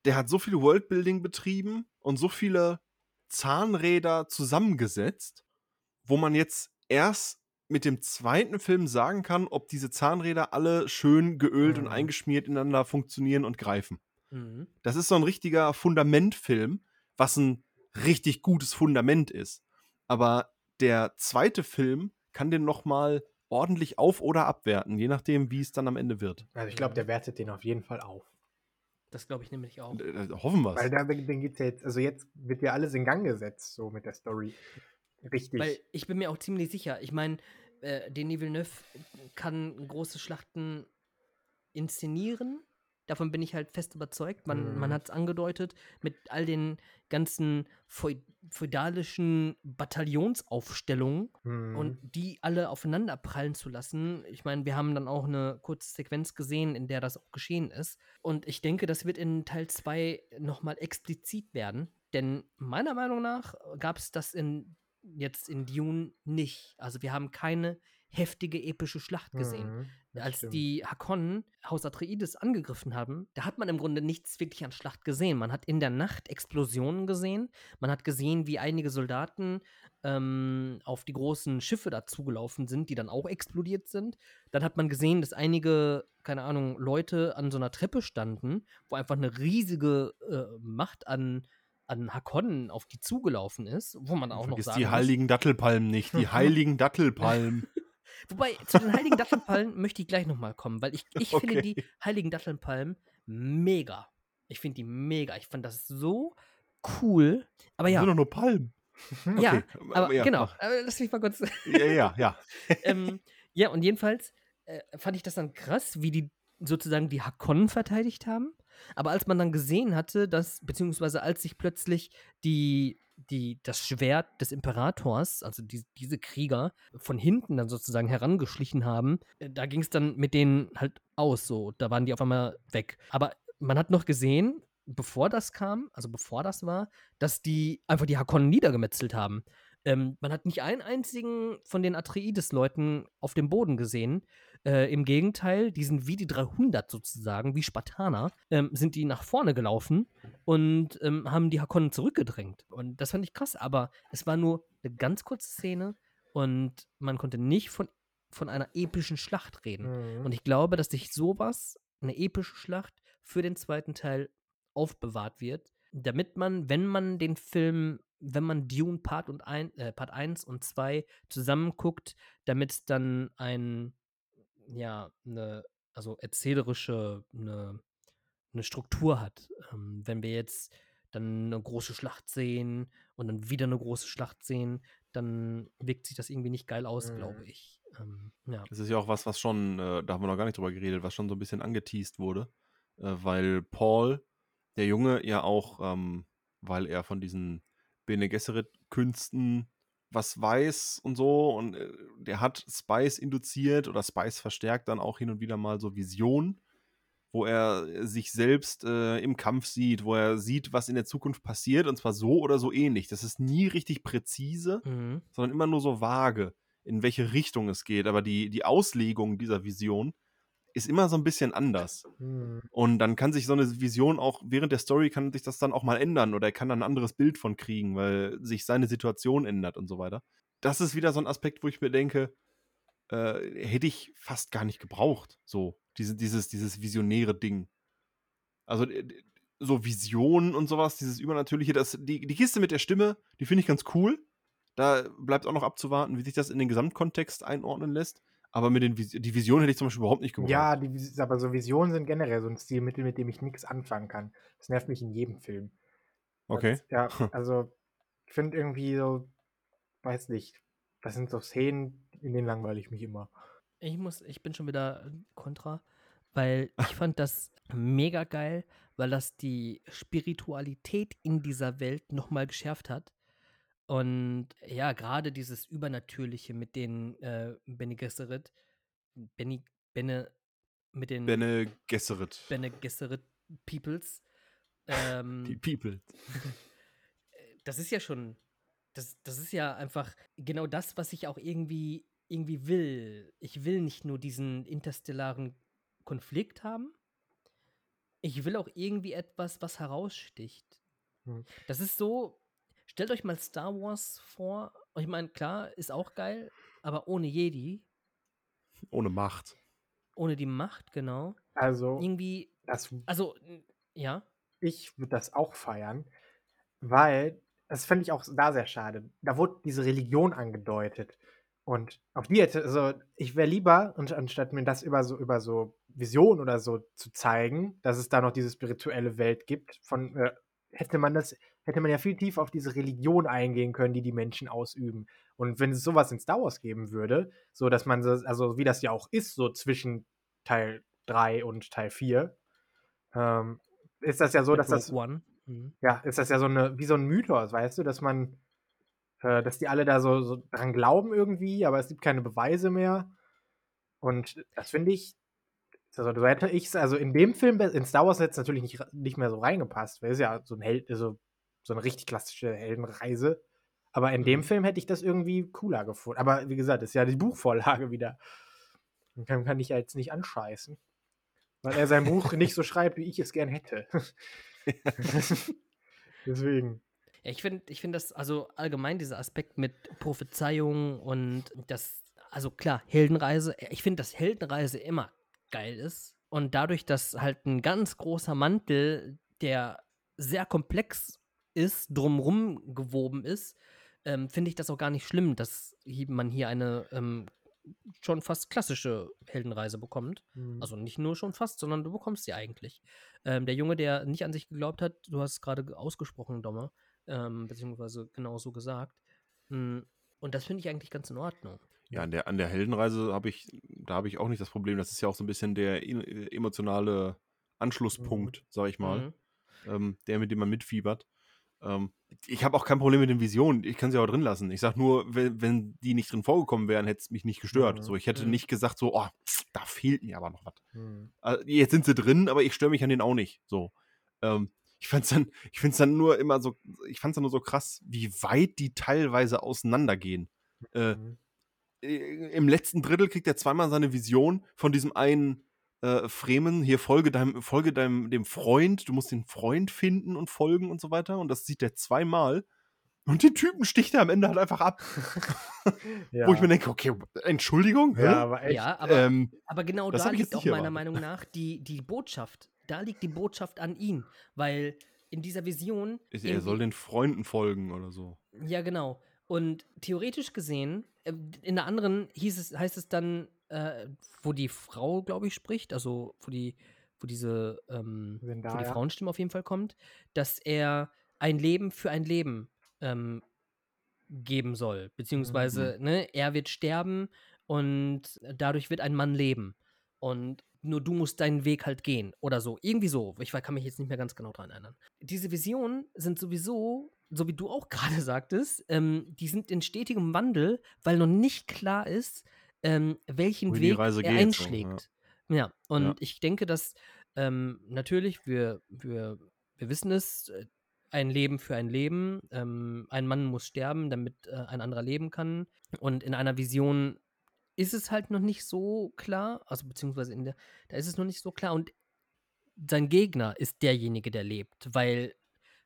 der hat so viel Worldbuilding betrieben und so viele Zahnräder zusammengesetzt, wo man jetzt erst mit dem zweiten Film sagen kann, ob diese Zahnräder alle schön geölt und Mhm. eingeschmiert ineinander funktionieren und greifen. Mhm. Das ist so ein richtiger Fundamentfilm, was ein richtig gutes Fundament ist. Aber der zweite Film kann den noch mal ordentlich auf- oder abwerten, je nachdem, wie es dann am Ende wird. Also ich glaube, der wertet den auf jeden Fall auf. Das glaube ich nämlich auch. Äh, äh, hoffen wir Weil es. da, den geht's ja jetzt, also jetzt wird ja alles in Gang gesetzt, so mit der Story. Richtig. Weil ich bin mir auch ziemlich sicher. Ich meine, äh, Denis Villeneuve kann große Schlachten inszenieren. Davon bin ich halt fest überzeugt. Man, man Mhm. hat es angedeutet mit all den ganzen feu feudalischen Bataillonsaufstellungen Mhm. und die alle aufeinander prallen zu lassen. Ich meine, wir haben dann auch eine kurze Sequenz gesehen, in der das auch geschehen ist. Und ich denke, das wird in Teil 2 nochmal explizit werden. Denn meiner Meinung nach gab es das in, jetzt in Dune nicht. Also wir haben keine heftige epische Schlacht gesehen. Mhm, Als stimmt. die Hakonnen Haus Atreides angegriffen haben, da hat man im Grunde nichts wirklich an Schlacht gesehen. Man hat in der Nacht Explosionen gesehen. Man hat gesehen, wie einige Soldaten ähm, auf die großen Schiffe dazugelaufen sind, die dann auch explodiert sind. Dann hat man gesehen, dass einige, keine Ahnung, Leute an so einer Treppe standen, wo einfach eine riesige äh, Macht an, an Hakonnen auf die zugelaufen ist, wo man auch noch Vergiss sagen die muss- heiligen Dattelpalmen nicht. Die (laughs) heiligen Dattelpalmen. (laughs) Wobei, zu den heiligen Dattelpalmen möchte ich gleich nochmal kommen, weil ich, ich finde Okay. die heiligen Dattelpalmen mega. Ich finde die mega. Ich fand das so cool. Aber Das ja, sind doch nur Palmen. (laughs) ja, Okay, aber ja, genau. Aber lass mich mal kurz. Ja, ja, ja. ähm, ja, und jedenfalls äh, fand ich das dann krass, wie die sozusagen die Hakonnen verteidigt haben. Aber als man dann gesehen hatte, dass, beziehungsweise als sich plötzlich die, die, das Schwert des Imperators, also die, diese Krieger, von hinten dann sozusagen herangeschlichen haben, äh, da ging es dann mit denen halt aus, so. Da waren die auf einmal weg. Aber man hat noch gesehen, bevor das kam, also bevor das war, dass die einfach die Hakonnen niedergemetzelt haben. Ähm, man hat nicht einen einzigen von den Atreides-Leuten auf dem Boden gesehen. Äh, Im Gegenteil, die sind wie die 300 sozusagen, wie Spartaner, ähm, sind die nach vorne gelaufen und ähm, haben die Hakonnen zurückgedrängt. Und das fand ich krass, aber es war nur eine ganz kurze Szene und man konnte nicht von, von einer epischen Schlacht reden. Mhm. Und ich glaube, dass sich sowas, eine epische Schlacht, für den zweiten Teil aufbewahrt wird, damit man, wenn man den Film, wenn man Dune Part, und ein, äh, Part 1 und 2 zusammenguckt, damit es dann ein, ja, eine, also erzählerische, eine, eine Struktur hat. Ähm, wenn wir jetzt dann eine große Schlacht sehen und dann wieder eine große Schlacht sehen, dann wirkt sich das irgendwie nicht geil aus, glaube Mhm. ich. Ähm, ja. Das ist ja auch was, was schon, äh, da haben wir noch gar nicht drüber geredet, was schon so ein bisschen angeteased wurde. äh, weil Paul, der Junge, ja auch, ähm, weil er von diesen Bene Gesserit-Künsten was weiß und so und äh, der hat Spice induziert oder Spice verstärkt dann auch hin und wieder mal so Visionen, wo er sich selbst äh, im Kampf sieht, wo er sieht, was in der Zukunft passiert und zwar so oder so ähnlich. Das ist nie richtig präzise, Mhm. sondern immer nur so vage, in welche Richtung es geht. Aber die, die Auslegung dieser Vision ist immer so ein bisschen anders. Hm. Und dann kann sich so eine Vision auch, während der Story kann sich das dann auch mal ändern oder er kann dann ein anderes Bild von kriegen, weil sich seine Situation ändert und so weiter. Das ist wieder so ein Aspekt, wo ich mir denke, äh, hätte ich fast gar nicht gebraucht, so, diese, dieses, dieses visionäre Ding. Also, äh, so Visionen und sowas, dieses Übernatürliche, das, die, die Kiste mit der Stimme, die finde ich ganz cool. Da bleibt auch noch abzuwarten, wie sich das in den Gesamtkontext einordnen lässt. Aber mit den Vis die Vision hätte ich zum Beispiel überhaupt nicht gebraucht. Ja, die, aber so Visionen sind generell so ein Stilmittel, mit dem ich nichts anfangen kann. Das nervt mich in jedem Film. Okay. Das, ja, (laughs) also ich finde irgendwie so, weiß nicht, das sind so Szenen, in denen langweile ich mich immer. Ich muss, ich bin schon wieder äh, kontra, weil ich fand das mega geil, weil das die Spiritualität in dieser Welt nochmal geschärft hat. Und ja, gerade dieses Übernatürliche mit den äh, Bene Gesserit, Bene, Bene, mit den Bene Gesserit. Bene Gesserit Peoples. (laughs) Ähm, Die People. das ist ja schon, das, das ist ja einfach genau das, was ich auch irgendwie, irgendwie will. Ich will nicht nur diesen interstellaren Konflikt haben. Ich will auch irgendwie etwas, was heraussticht. Hm. Das ist so, stellt euch mal Star Wars vor. Ich meine, klar, ist auch geil, aber ohne Jedi, Ohne Macht. ohne die Macht, genau. Also, Irgendwie, das, also, ja. ich würde das auch feiern, weil das fände ich auch da sehr schade. Da wurde diese Religion angedeutet. Und auf die hätte, also ich wäre lieber, und anstatt mir das über so, über so Visionen oder so zu zeigen, dass es da noch diese spirituelle Welt gibt, von, äh, hätte man das, hätte man ja viel tiefer auf diese Religion eingehen können, die die Menschen ausüben. Und wenn es sowas in Star Wars geben würde, so dass man, so, also wie das ja auch ist, so zwischen Teil 3 und Teil 4, ähm, ist das ja so, dass das. Mhm. ja, ist das ja so eine, wie so ein Mythos, weißt du, dass man, äh, dass die alle da so, so dran glauben irgendwie, aber es gibt keine Beweise mehr. Und das finde ich, also so hätte ich also in dem Film, in Star Wars hätte es natürlich nicht, nicht mehr so reingepasst, weil es ist ja so ein Held, also so eine richtig klassische Heldenreise. Aber in dem Mhm. Film hätte ich das irgendwie cooler gefunden. Aber wie gesagt, ist ja die Buchvorlage wieder. Den kann, kann ich ja jetzt nicht anscheißen. Weil er sein Buch nicht so schreibt, wie ich es gern hätte. (laughs) Deswegen. Ja, ich finde, ich finde das, also allgemein dieser Aspekt mit Prophezeiung und das, also klar, Heldenreise, ich finde, dass Heldenreise immer geil ist. Und dadurch, dass halt ein ganz großer Mantel, der sehr komplex ist, drumrum gewoben ist, ähm, finde ich das auch gar nicht schlimm, dass man hier eine ähm, schon fast klassische Heldenreise bekommt. Hm. Also nicht nur schon fast, sondern du bekommst sie eigentlich. Ähm, der Junge, der nicht an sich geglaubt hat, du hast es gerade ge- ausgesprochen, Dommer, ähm, beziehungsweise genau so gesagt. Mm, Und das finde ich eigentlich ganz in Ordnung. Ja, an der, an der Heldenreise habe ich, da habe ich auch nicht das Problem. Das ist ja auch so ein bisschen der emotionale Anschlusspunkt, sag ich mal, Mhm. ähm, der, mit dem man mitfiebert. Ähm, ich habe auch kein Problem mit den Visionen. Ich kann sie auch drin lassen. Ich sage nur, wenn, wenn die nicht drin vorgekommen wären, hätte es mich nicht gestört. Mhm. So, ich hätte Mhm. nicht gesagt, so, oh, da fehlt mir aber noch was. Hm. Also, jetzt sind sie drin, aber ich störe mich an denen auch nicht. So. Ähm, ich fand's dann, ich find's dann nur immer so, ich fand's dann nur so krass, wie weit die teilweise auseinandergehen. Äh, Hm. äh, Im letzten Drittel kriegt er zweimal seine Vision von diesem einen äh, Fremen, hier folge deinem, folge deinem dem Freund, du musst den Freund finden und folgen und so weiter. Und das sieht er zweimal. Und den Typen sticht er am Ende halt einfach ab. ja. (laughs) Wo ich mir denke, okay, Entschuldigung? ja, aber echt. Ja, aber, ähm, aber genau das da liegt jetzt auch meiner erwartet. Meinung nach die, die Botschaft. Da liegt die Botschaft an ihn. Weil in dieser Vision. er soll den Freunden folgen oder so. Ja, genau. Und theoretisch gesehen, äh, in der anderen hieß es, heißt es dann, äh, wo die Frau, glaube ich, spricht, also wo die, wo diese, ähm, wo die Zendaya. Frauenstimme auf jeden Fall kommt, dass er ein Leben für ein Leben ähm, geben soll. Beziehungsweise, ne, er wird sterben und dadurch wird ein Mann leben. Und nur du musst deinen Weg halt gehen oder so. Irgendwie so. Ich kann mich jetzt nicht mehr ganz genau dran erinnern. Diese Visionen sind sowieso, so wie du auch (laughs) gerade sagtest, ähm, die sind in stetigem Wandel, weil noch nicht klar ist, ähm, welchen die Weg er geht, so, einschlägt. ja. und Ja. ich denke, dass ähm, natürlich, wir, wir, wir wissen es, äh, ein Leben für ein Leben. Ähm, ein Mann muss sterben, damit äh, ein anderer leben kann. Und in einer Vision ist es halt noch nicht so klar, also beziehungsweise in der, da ist es noch nicht so klar. Und sein Gegner ist derjenige, der lebt, weil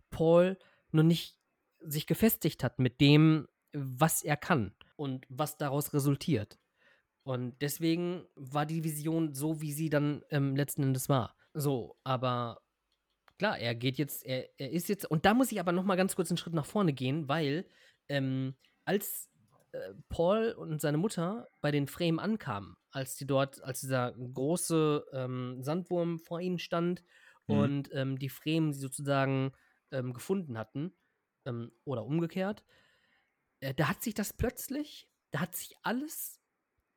Paul noch nicht sich gefestigt hat mit dem, was er kann und was daraus resultiert. Und deswegen war die Vision so, wie sie dann ähm, letzten Endes war. So, aber klar, er geht jetzt, er, er ist jetzt, und da muss ich aber noch mal ganz kurz einen Schritt nach vorne gehen, weil ähm, als äh, Paul und seine Mutter bei den Fremen ankamen, als die dort, als dieser große ähm, Sandwurm vor ihnen stand Mhm. und ähm, die Fremen sie sozusagen ähm, gefunden hatten, ähm, oder umgekehrt, äh, da hat sich das plötzlich, da hat sich alles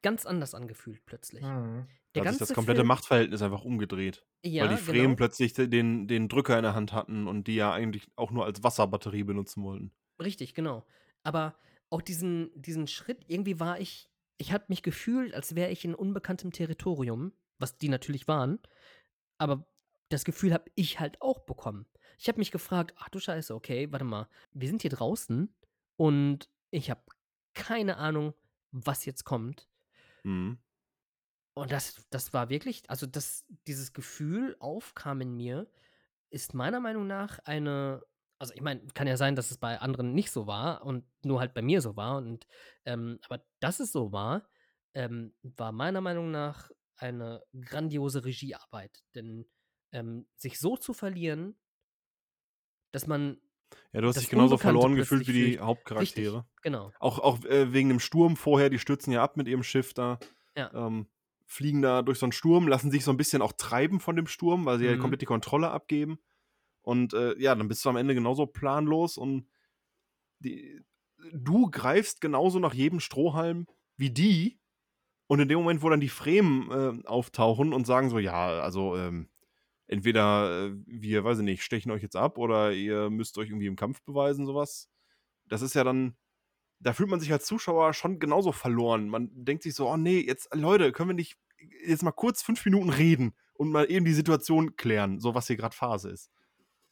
ganz anders angefühlt plötzlich. Mhm. Der Da hat sich das komplette Film, Machtverhältnis einfach umgedreht. ja, weil die Fremen genau. plötzlich de- den, den Drücker in der Hand hatten und die ja eigentlich auch nur als Wasserbatterie benutzen wollten. Richtig, genau. Aber auch diesen, diesen Schritt, irgendwie war ich, ich habe mich gefühlt, als wäre ich in unbekanntem Territorium, was die natürlich waren, aber das Gefühl habe ich halt auch bekommen. Ich habe mich gefragt, ach du Scheiße, okay, warte mal, wir sind hier draußen und ich habe keine Ahnung, was jetzt kommt. Mhm. Und das, das war wirklich, also das, dieses Gefühl aufkam in mir, ist meiner Meinung nach eine, also ich meine, kann ja sein, dass es bei anderen nicht so war und nur halt bei mir so war. Und ähm, aber dass es so war, ähm, war meiner Meinung nach eine grandiose Regiearbeit. Denn ähm, sich so zu verlieren, dass man Ja, du hast dich genauso Unbekannte verloren gefühlt wie die richtig, Hauptcharaktere. genau. Auch, auch äh, wegen dem Sturm vorher, die stürzen ja ab mit ihrem Schiff da. Ja. Ähm, fliegen da durch so einen Sturm, lassen sich so ein bisschen auch treiben von dem Sturm, weil sie ja Mhm. komplett die Kontrolle abgeben. Und äh, ja, dann bist du am Ende genauso planlos und die, du greifst genauso nach jedem Strohhalm wie die. Und in dem Moment, wo dann die Fremen äh, auftauchen und sagen so, ja, also ähm, entweder äh, wir, weiß ich nicht, stechen euch jetzt ab oder ihr müsst euch irgendwie im Kampf beweisen, sowas. Das ist ja dann, da fühlt man sich als Zuschauer schon genauso verloren. Man denkt sich so, oh nee, jetzt, Leute, können wir nicht jetzt mal kurz fünf Minuten reden und mal eben die Situation klären, so was hier gerade Phase ist.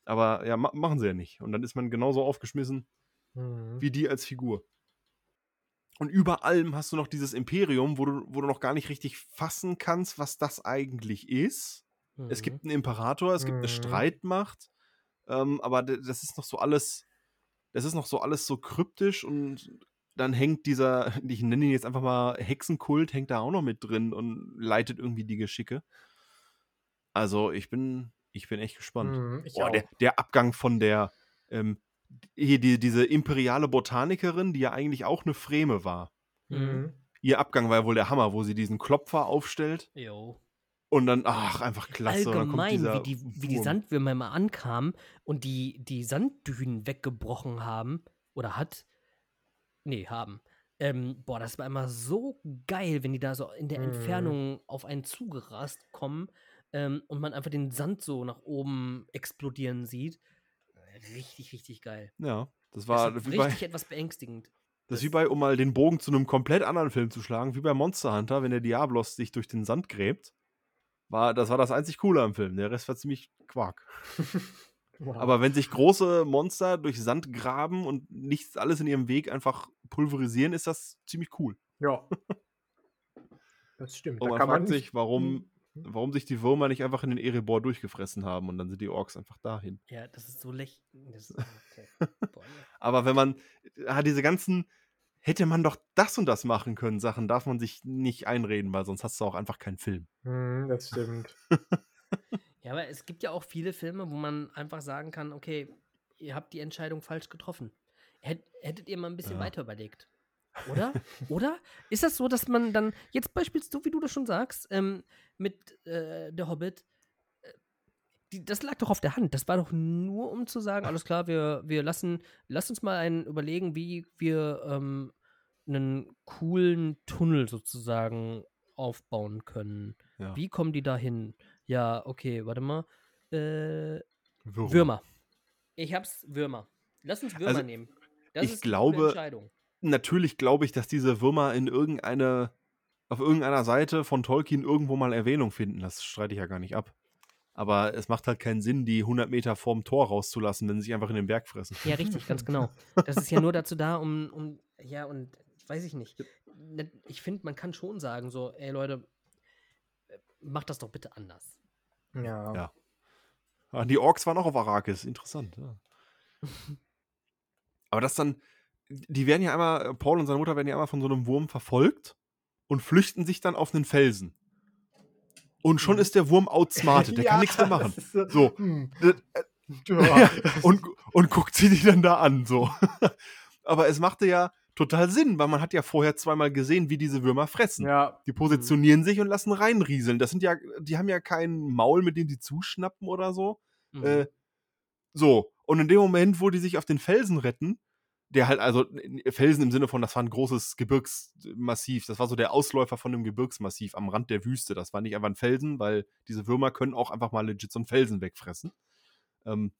Aber ja, ma machen sie ja nicht. Und dann ist man genauso aufgeschmissen Mhm. wie die als Figur. Und über allem hast du noch dieses Imperium, wo du, wo du noch gar nicht richtig fassen kannst, was das eigentlich ist. Es Mhm. gibt einen Imperator, es gibt eine Mhm. Streitmacht, ähm, aber das ist noch so alles, das ist noch so alles so kryptisch und dann hängt dieser, (laughs) ich nenne ihn jetzt einfach mal Hexenkult, hängt da auch noch mit drin und leitet irgendwie die Geschicke. Also ich bin, ich bin echt gespannt. Mhm, Boah, der, der Abgang von der, ähm, hier die, diese imperiale Botanikerin, die ja eigentlich auch eine Freme war. Mhm. Ihr Abgang war ja wohl der Hammer, wo sie diesen Klopfer aufstellt Jo. Und dann, ach, einfach klasse. Allgemein, wie die, wie die. Sandwürmer mal ankamen und die, die Sanddünen weggebrochen haben. Oder hat. Nee, haben. Ähm, boah, das war immer so geil, wenn die da so in der Mhm. Entfernung auf einen zugerast kommen ähm, und man einfach den Sand so nach oben explodieren sieht. Richtig, richtig geil. Ja, das Das war ist wie bei, richtig etwas beängstigend. das ist wie bei, um mal den Bogen zu einem komplett anderen Film zu schlagen, wie bei Monster Hunter, wenn der Diablos sich durch den Sand gräbt. War, das war das einzig Coole am Film. Der Rest war ziemlich Quark. (laughs) Wow. Aber wenn sich große Monster durch Sand graben und nichts alles in ihrem Weg einfach pulverisieren, ist das ziemlich cool. ja. (laughs) Das stimmt. Und da man fragt man sich, warum, Mhm. warum sich die Würmer nicht einfach in den Erebor durchgefressen haben und dann sind die Orks einfach dahin. Ja, das ist so lächerlich. Das ist- Okay. (laughs) Aber wenn man ah, diese ganzen, hätte man doch das und das machen können, Sachen, darf man sich nicht einreden, weil sonst hast du auch einfach keinen Film. Mhm, das stimmt. (laughs) Ja, aber es gibt ja auch viele Filme, wo man einfach sagen kann, okay, ihr habt die Entscheidung falsch getroffen. Hätt, hättet ihr mal ein bisschen Ja. weiter überlegt. (laughs) Oder? Oder? Ist das so, dass man dann, jetzt beispielsweise, so wie du das schon sagst, ähm, mit äh, Der Hobbit, die, das lag doch auf der Hand. Das war doch nur, um zu sagen, alles klar, wir, wir lassen, lass uns mal einen überlegen, wie wir ähm, einen coolen Tunnel sozusagen aufbauen können. Ja. Wie kommen die da hin? Ja, okay, warte mal. Äh, Würmer. Würmer. Ich hab's Würmer. Lass uns Würmer Also, nehmen. Das ich ist eine glaube-. Natürlich glaube ich, dass diese Würmer in irgendeine, auf irgendeiner Seite von Tolkien irgendwo mal Erwähnung finden. Das streite ich ja gar nicht ab. Aber es macht halt keinen Sinn, die 100 Meter vorm Tor rauszulassen, wenn sie sich einfach in den Berg fressen. Ja, richtig, ganz genau. (laughs) Das ist ja nur dazu da, um, um ja, und weiß ich nicht. Ne, Ich finde, man kann schon sagen, so, ey Leute, macht das doch bitte anders. Ja. Ja. Ah, die Orks waren auch auf Arrakis. Interessant, ja. (laughs) Aber das dann, die werden ja einmal, Paul und seine Mutter werden ja einmal von so einem Wurm verfolgt und flüchten sich dann auf einen Felsen. Und schon ist der Wurm outsmarted, der (laughs) kann nichts mehr machen. So. So. hm, Äh, ja. (laughs) Ja, und, und guckt sie die dann da an, so. (laughs) Aber es machte ja total Sinn, weil man hat ja vorher zweimal gesehen, wie diese Würmer fressen. ja. Die positionieren sich und lassen reinrieseln. Das sind ja, die haben ja kein Maul, mit dem die zuschnappen oder so. Mhm. Äh, so, und in dem Moment, wo die sich auf den Felsen retten, der halt, also Felsen im Sinne von, das war ein großes Gebirgsmassiv, das war so der Ausläufer von einem Gebirgsmassiv am Rand der Wüste. Das war nicht einfach ein Felsen, weil diese Würmer können auch einfach mal legit so einen Felsen wegfressen. Ähm,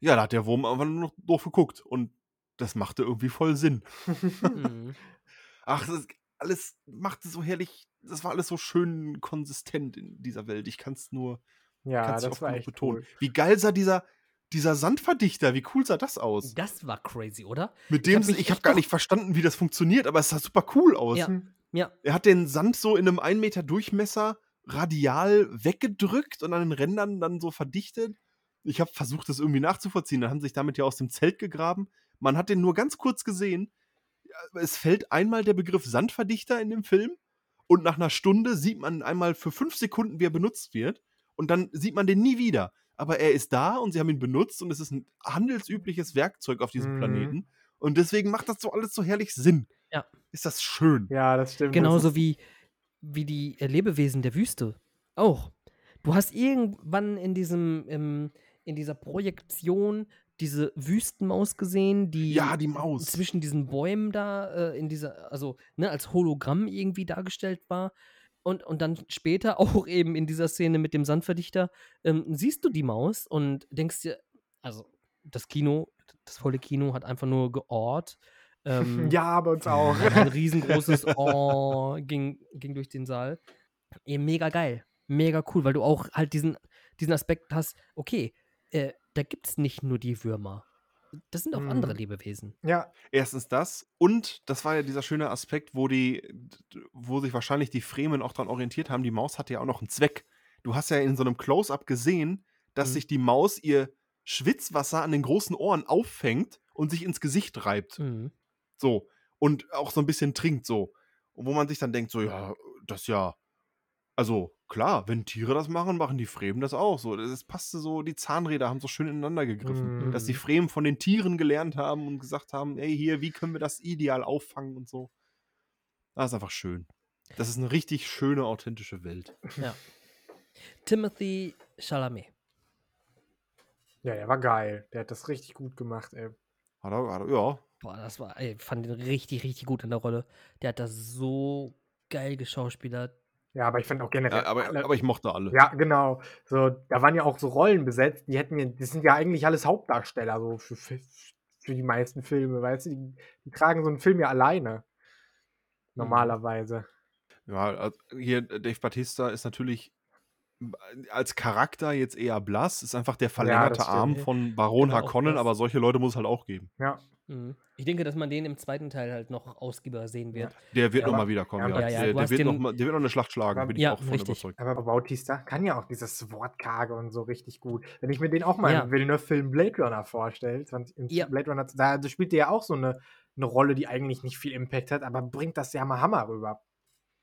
ja, da hat der Wurm einfach nur noch doof geguckt und das machte irgendwie voll Sinn. Mhm. (laughs) Ach, das alles machte so herrlich, das war alles so schön konsistent in dieser Welt. Ich kann es nur Ja, kann's das war echt betonen. cool. Wie geil sah dieser, dieser Sandverdichter, wie cool sah das aus? Das war crazy, oder? Mit ich dem, hab ich habe echt gar nicht verstanden, wie das funktioniert, aber es sah super cool aus. Ja. Ja, Er hat den Sand so in einem 1 Meter Durchmesser radial weggedrückt und an den Rändern dann so verdichtet. Ich habe versucht, das irgendwie nachzuvollziehen. Dann haben sie sich damit ja aus dem Zelt gegraben. Man hat den nur ganz kurz gesehen. Es fällt einmal der Begriff Sandverdichter in dem Film und nach einer Stunde sieht man einmal für fünf Sekunden, wie er benutzt wird und dann sieht man den nie wieder. Aber er ist da und sie haben ihn benutzt und es ist ein handelsübliches Werkzeug auf diesem Mhm. Planeten und deswegen macht das so alles so herrlich Sinn. Ja. Ist das schön. Ja, das stimmt. genauso wie, wie die äh, Lebewesen der Wüste. Auch. Du hast irgendwann in diesem, im, in dieser Projektion diese Wüstenmaus gesehen, die Ja, die Maus. zwischen diesen Bäumen da äh, in dieser, also ne, als Hologramm irgendwie dargestellt war. Und, und dann später (laughs) auch eben in dieser Szene mit dem Sandverdichter ähm, siehst du die Maus und denkst dir, also das Kino, das volle Kino hat einfach nur geort. Ähm, (laughs) ja, bei uns auch. ein (laughs) riesengroßes Oh ging, ging durch den Saal. Eben mega geil. Mega cool, weil du auch halt diesen, diesen Aspekt hast, okay, äh, da gibt es nicht nur die Würmer. Das sind auch Mhm. andere Lebewesen. ja, Erstens das und das war ja dieser schöne Aspekt, wo die, wo sich wahrscheinlich die Fremen auch dran orientiert haben. Die Maus hatte ja auch noch einen Zweck. Du hast ja in so einem Close-up gesehen, dass Mhm. sich die Maus ihr Schwitzwasser an den großen Ohren auffängt und sich ins Gesicht reibt. Mhm. So. Und auch so ein bisschen trinkt so. Und wo man sich dann denkt, so, ja, das ja. Also, klar, wenn Tiere das machen, machen die Fremen das auch. So, das passte so, die Zahnräder haben so schön ineinander gegriffen. Mhm. Dass die Fremen von den Tieren gelernt haben und gesagt haben, ey, hier, wie können wir das ideal auffangen und so. Das ist einfach schön. Das ist eine richtig schöne, authentische Welt. Ja. Timothy Chalamet. ja, der war geil. Der hat das richtig gut gemacht, ey. Hat er, hat er, ja. Boah, das war, ey, fand ihn richtig, richtig gut in der Rolle. Der hat das so geil geschauspielert. Ja, aber ich fand auch generell. ja aber, alle, aber ich mochte alle. ja, genau. So, da waren ja auch so Rollen besetzt, die hätten ja, das sind ja eigentlich alles Hauptdarsteller, so für, für, für die meisten Filme, weißt du? Die, die tragen so einen Film ja alleine. Normalerweise. Ja, hier äh, Dave Batista ist natürlich äh, als Charakter jetzt eher blass, ist einfach der verlängerte stimmt. Arm von Baron Genau, Harkonnen, aber solche Leute muss es halt auch geben. Ja. Mhm. Ich denke, dass man den im zweiten Teil halt noch ausgiebiger sehen wird. Der wird Ja, noch aber- mal wiederkommen. ja, Ja, Ja, ja, der, der, wird noch mal, der wird noch eine Schlacht schlagen, Aber- bin ich Ja, auch von richtig. überzeugt. Aber Bautista kann ja auch dieses Wortkarge und so richtig gut. Wenn ich mir den auch mal Ja. im Villeneuve-Film Blade Runner vorstelle, 20 im Ja. Blade Runner, da, spielt der ja auch so eine, eine Rolle, die eigentlich nicht viel Impact hat, aber bringt das ja mal Hammer rüber.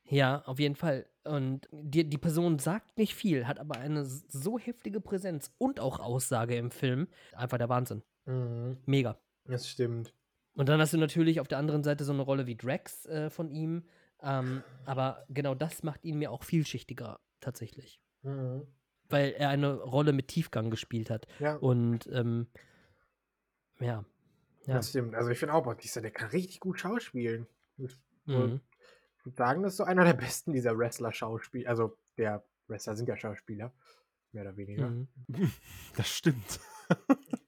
Ja, auf jeden Fall. Und die, die Person sagt nicht viel, hat aber eine so heftige Präsenz und auch Aussage im Film. Einfach der Wahnsinn. Mhm, Mega. Das stimmt. Und dann hast du natürlich auf der anderen Seite so eine Rolle wie Drax äh, von ihm. Ähm, aber genau das macht ihn mir auch vielschichtiger tatsächlich. Mhm. Weil er eine Rolle mit Tiefgang gespielt hat. Ja, Und ähm, ja. Ja. das stimmt. Also ich finde auch, Bautista, der kann richtig gut schauspielen. Das- Mhm. Ich würde sagen, das ist so einer der besten dieser Wrestler-Schauspieler. Also, der Wrestler sind ja Schauspieler. Mehr oder weniger. Mhm. (laughs) Das stimmt. (laughs)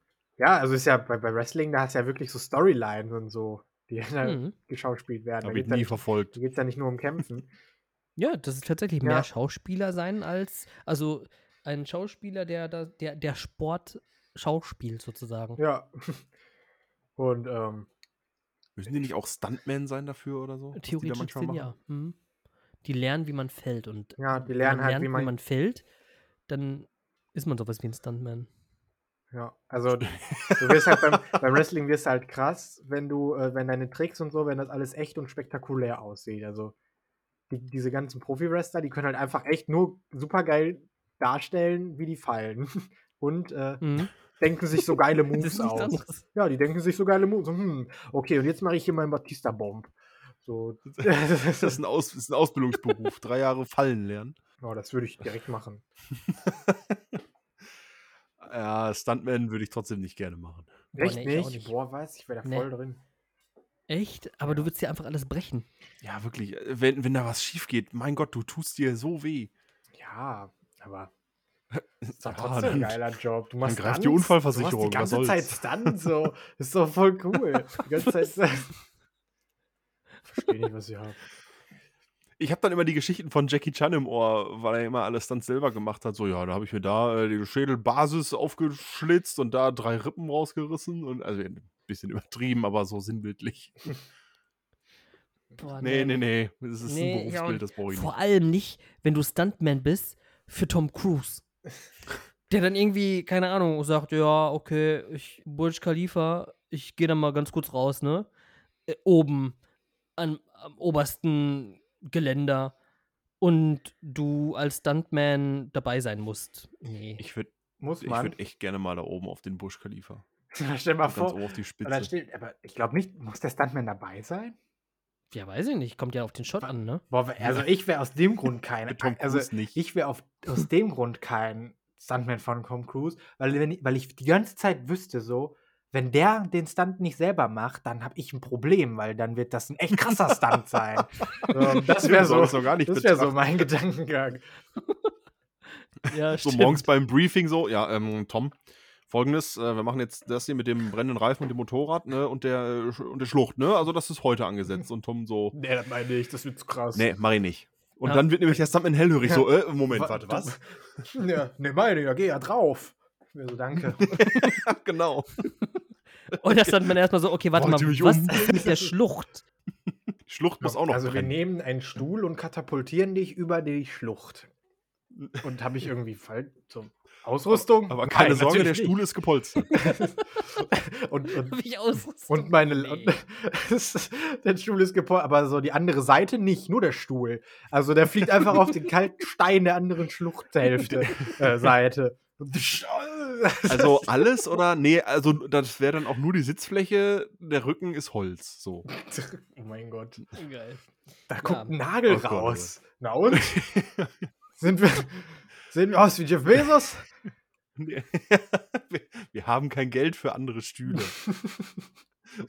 Ja, also ist ja bei, bei Wrestling, da hast du ja wirklich so Storylines und so, die (laughs) da Mhm. geschauspielt werden. Da Habe geht ich es ja, nie nicht- verfolgt. da geht's ja nicht nur um Kämpfen. (laughs) Ja, das ist tatsächlich Ja. mehr Schauspieler sein als, also ein Schauspieler, der, da- der, der Sport schauspielt sozusagen. ja. (laughs) Und ähm, Müssen die nicht auch Stuntman sein dafür oder so? da Theoretisch gesehen, ja. Mhm. Die lernen, wie man fällt. Und ja, die wenn lernen man halt, lernt, wie man. fällt, dann ist man sowas wie ein Stuntman. Ja, also du wirst halt beim, beim Wrestling wirst du halt krass, wenn du, äh, wenn deine Tricks und so, wenn das alles echt und spektakulär aussieht. Also die, diese ganzen Profi-Wrestler, die können halt einfach echt nur super geil darstellen, wie die fallen. (laughs) Und äh, Mhm. denken sich so geile (laughs) Moves aus. Ja, die denken sich so geile Moves. Hm, okay, und jetzt mache ich hier meinen Batista-Bomb. So, (laughs) Das ist ein, Aus, das ist ein Ausbildungsberuf. Drei Jahre fallen lernen. oh, das würde ich direkt machen. Ja, Stuntman würde ich trotzdem nicht gerne machen. Boah, Echt nee, nicht? nicht. Boah, was? Ich wäre da Nee. voll drin. Echt? Aber du willst ja einfach alles brechen. Ja, wirklich. äh, Wenn, wenn da was schief geht, mein Gott, du tust dir so weh. Ja, aber (laughs) ist doch Ja, trotzdem dann- ein geiler Job. Du machst greift die Stunts, Unfallversicherung, Du machst die ganze? Zeit Stunts, so. Ist doch voll cool. (laughs) Die ganze Zeit. (laughs) Verstehe nicht, was ihr habt. Ich habe dann immer die Geschichten von Jackie Chan im Ohr, weil er immer alles dann selber gemacht hat. So, ja, da habe ich mir da äh, die Schädelbasis aufgeschlitzt und da drei Rippen rausgerissen. Und also ein bisschen übertrieben, aber so sinnbildlich. Boah, Nee, nee, nee. Das ist Nee, ein Berufsbild, das brauche ich Vor nicht. allem nicht, wenn du Stuntman bist für Tom Cruise. Der dann irgendwie, keine Ahnung, sagt, ja, okay, ich, Burj Khalifa, ich gehe da mal ganz kurz raus, ne? Äh, oben an, am obersten Geländer und du als Stuntman dabei sein musst. Nee. Ich würde Muss ich echt gerne mal da oben auf den Busch Khalifa. (laughs) Stell mal vor. auf die Aber, Spitze. steht, aber ich glaube nicht, muss der Stuntman dabei sein? ja, weiß ich nicht. Kommt ja auf den Shot an, ne? Boah, also ich wäre aus dem (laughs) Grund kein. Also Cruise nicht. ich wäre aus dem Grund kein Stuntman von Tom Cruise, weil, wenn ich, weil ich die ganze Zeit wüsste so, wenn der den Stunt nicht selber macht, dann habe ich ein Problem, weil dann wird das ein echt krasser Stunt sein. (laughs) So, das wäre so so, ist noch gar nicht das wäre so mein Gedankengang. (laughs) Ja, So morgens beim Briefing so, ja, ähm, Tom, folgendes, äh, wir machen jetzt das hier mit dem brennenden Reifen und dem Motorrad, ne, und der, äh, und der Schlucht, ne, also das ist heute angesetzt. Und Tom so, (laughs) Nee, das meine ich, das wird zu krass. nee, mach ich nicht. Und Ja. dann wird nämlich der Stuntman hellhörig, so, äh, Moment, Wa- warte, was? Ja, nee, meine, ja, geh ja drauf. Ich mir so, danke. Ja, genau. (laughs) Und das Stuntman erstmal so, okay, warte Wollt mal, was um- ist mit der Schlucht? (laughs) Schlucht muss auch noch also wir brennen. nehmen einen Stuhl und katapultieren dich über die Schlucht. Und habe ich irgendwie falsch so Ausrüstung? Aber keine Nein, Sorge, der Stuhl ist gepolstert. nicht. (laughs) und, und, Hab ich Ausrüstung? und meine Nee. und, der Stuhl ist gepolstert, aber so die andere Seite nicht, nur der Stuhl. Also der fliegt einfach auf den kalten Stein der anderen Schluchthälfte äh, Seite. (laughs) Also alles oder? Nee, also das wäre dann auch nur die Sitzfläche, der Rücken ist Holz. So. oh mein Gott. Geil. Da kommt Ja. ein Nagel Oh Gott, oh raus. Na und? (laughs) Sind wir, sehen wir aus wie Jeff Bezos? (laughs) Wir, wir haben kein Geld für andere Stühle.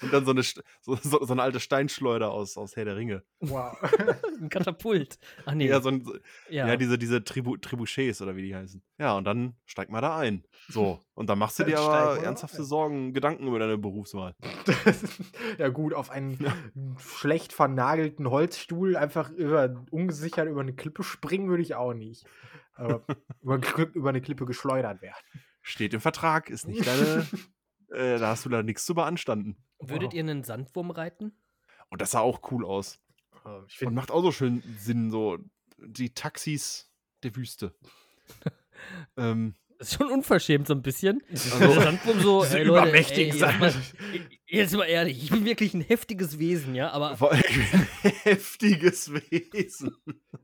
Und dann so eine, so, so, so eine alte Steinschleuder aus, aus Herr der Ringe. Wow. (laughs) Ein Katapult. Ach nee. Ja, so ein, so- ja. ja. diese, diese Tribu, Trebuchets oder wie die heißen. Ja, und dann steig mal da ein. So. Und dann machst du dir aber ernsthafte ein. Sorgen, Gedanken über deine Berufswahl. (laughs) ja gut, auf einen schlecht vernagelten Holzstuhl einfach über, ungesichert über eine Klippe springen würde ich auch nicht. Aber (laughs) über, über eine Klippe geschleudert werden. Steht im Vertrag, ist nicht deine. äh, da hast du da nichts zu beanstanden. Würdet Wow. ihr einen Sandwurm reiten? Und das sah auch cool aus. Ähm, Ich Und macht auch so schön Sinn, so die Taxis der Wüste. (laughs) ähm, Das ist schon unverschämt so ein bisschen. Also- Der Sandwurm so, ey, Leute, ey, übermächtigen jetzt, mal, Sand- jetzt mal ehrlich, ich bin wirklich ein heftiges Wesen, ja, aber vor allem ein heftiges Wesen.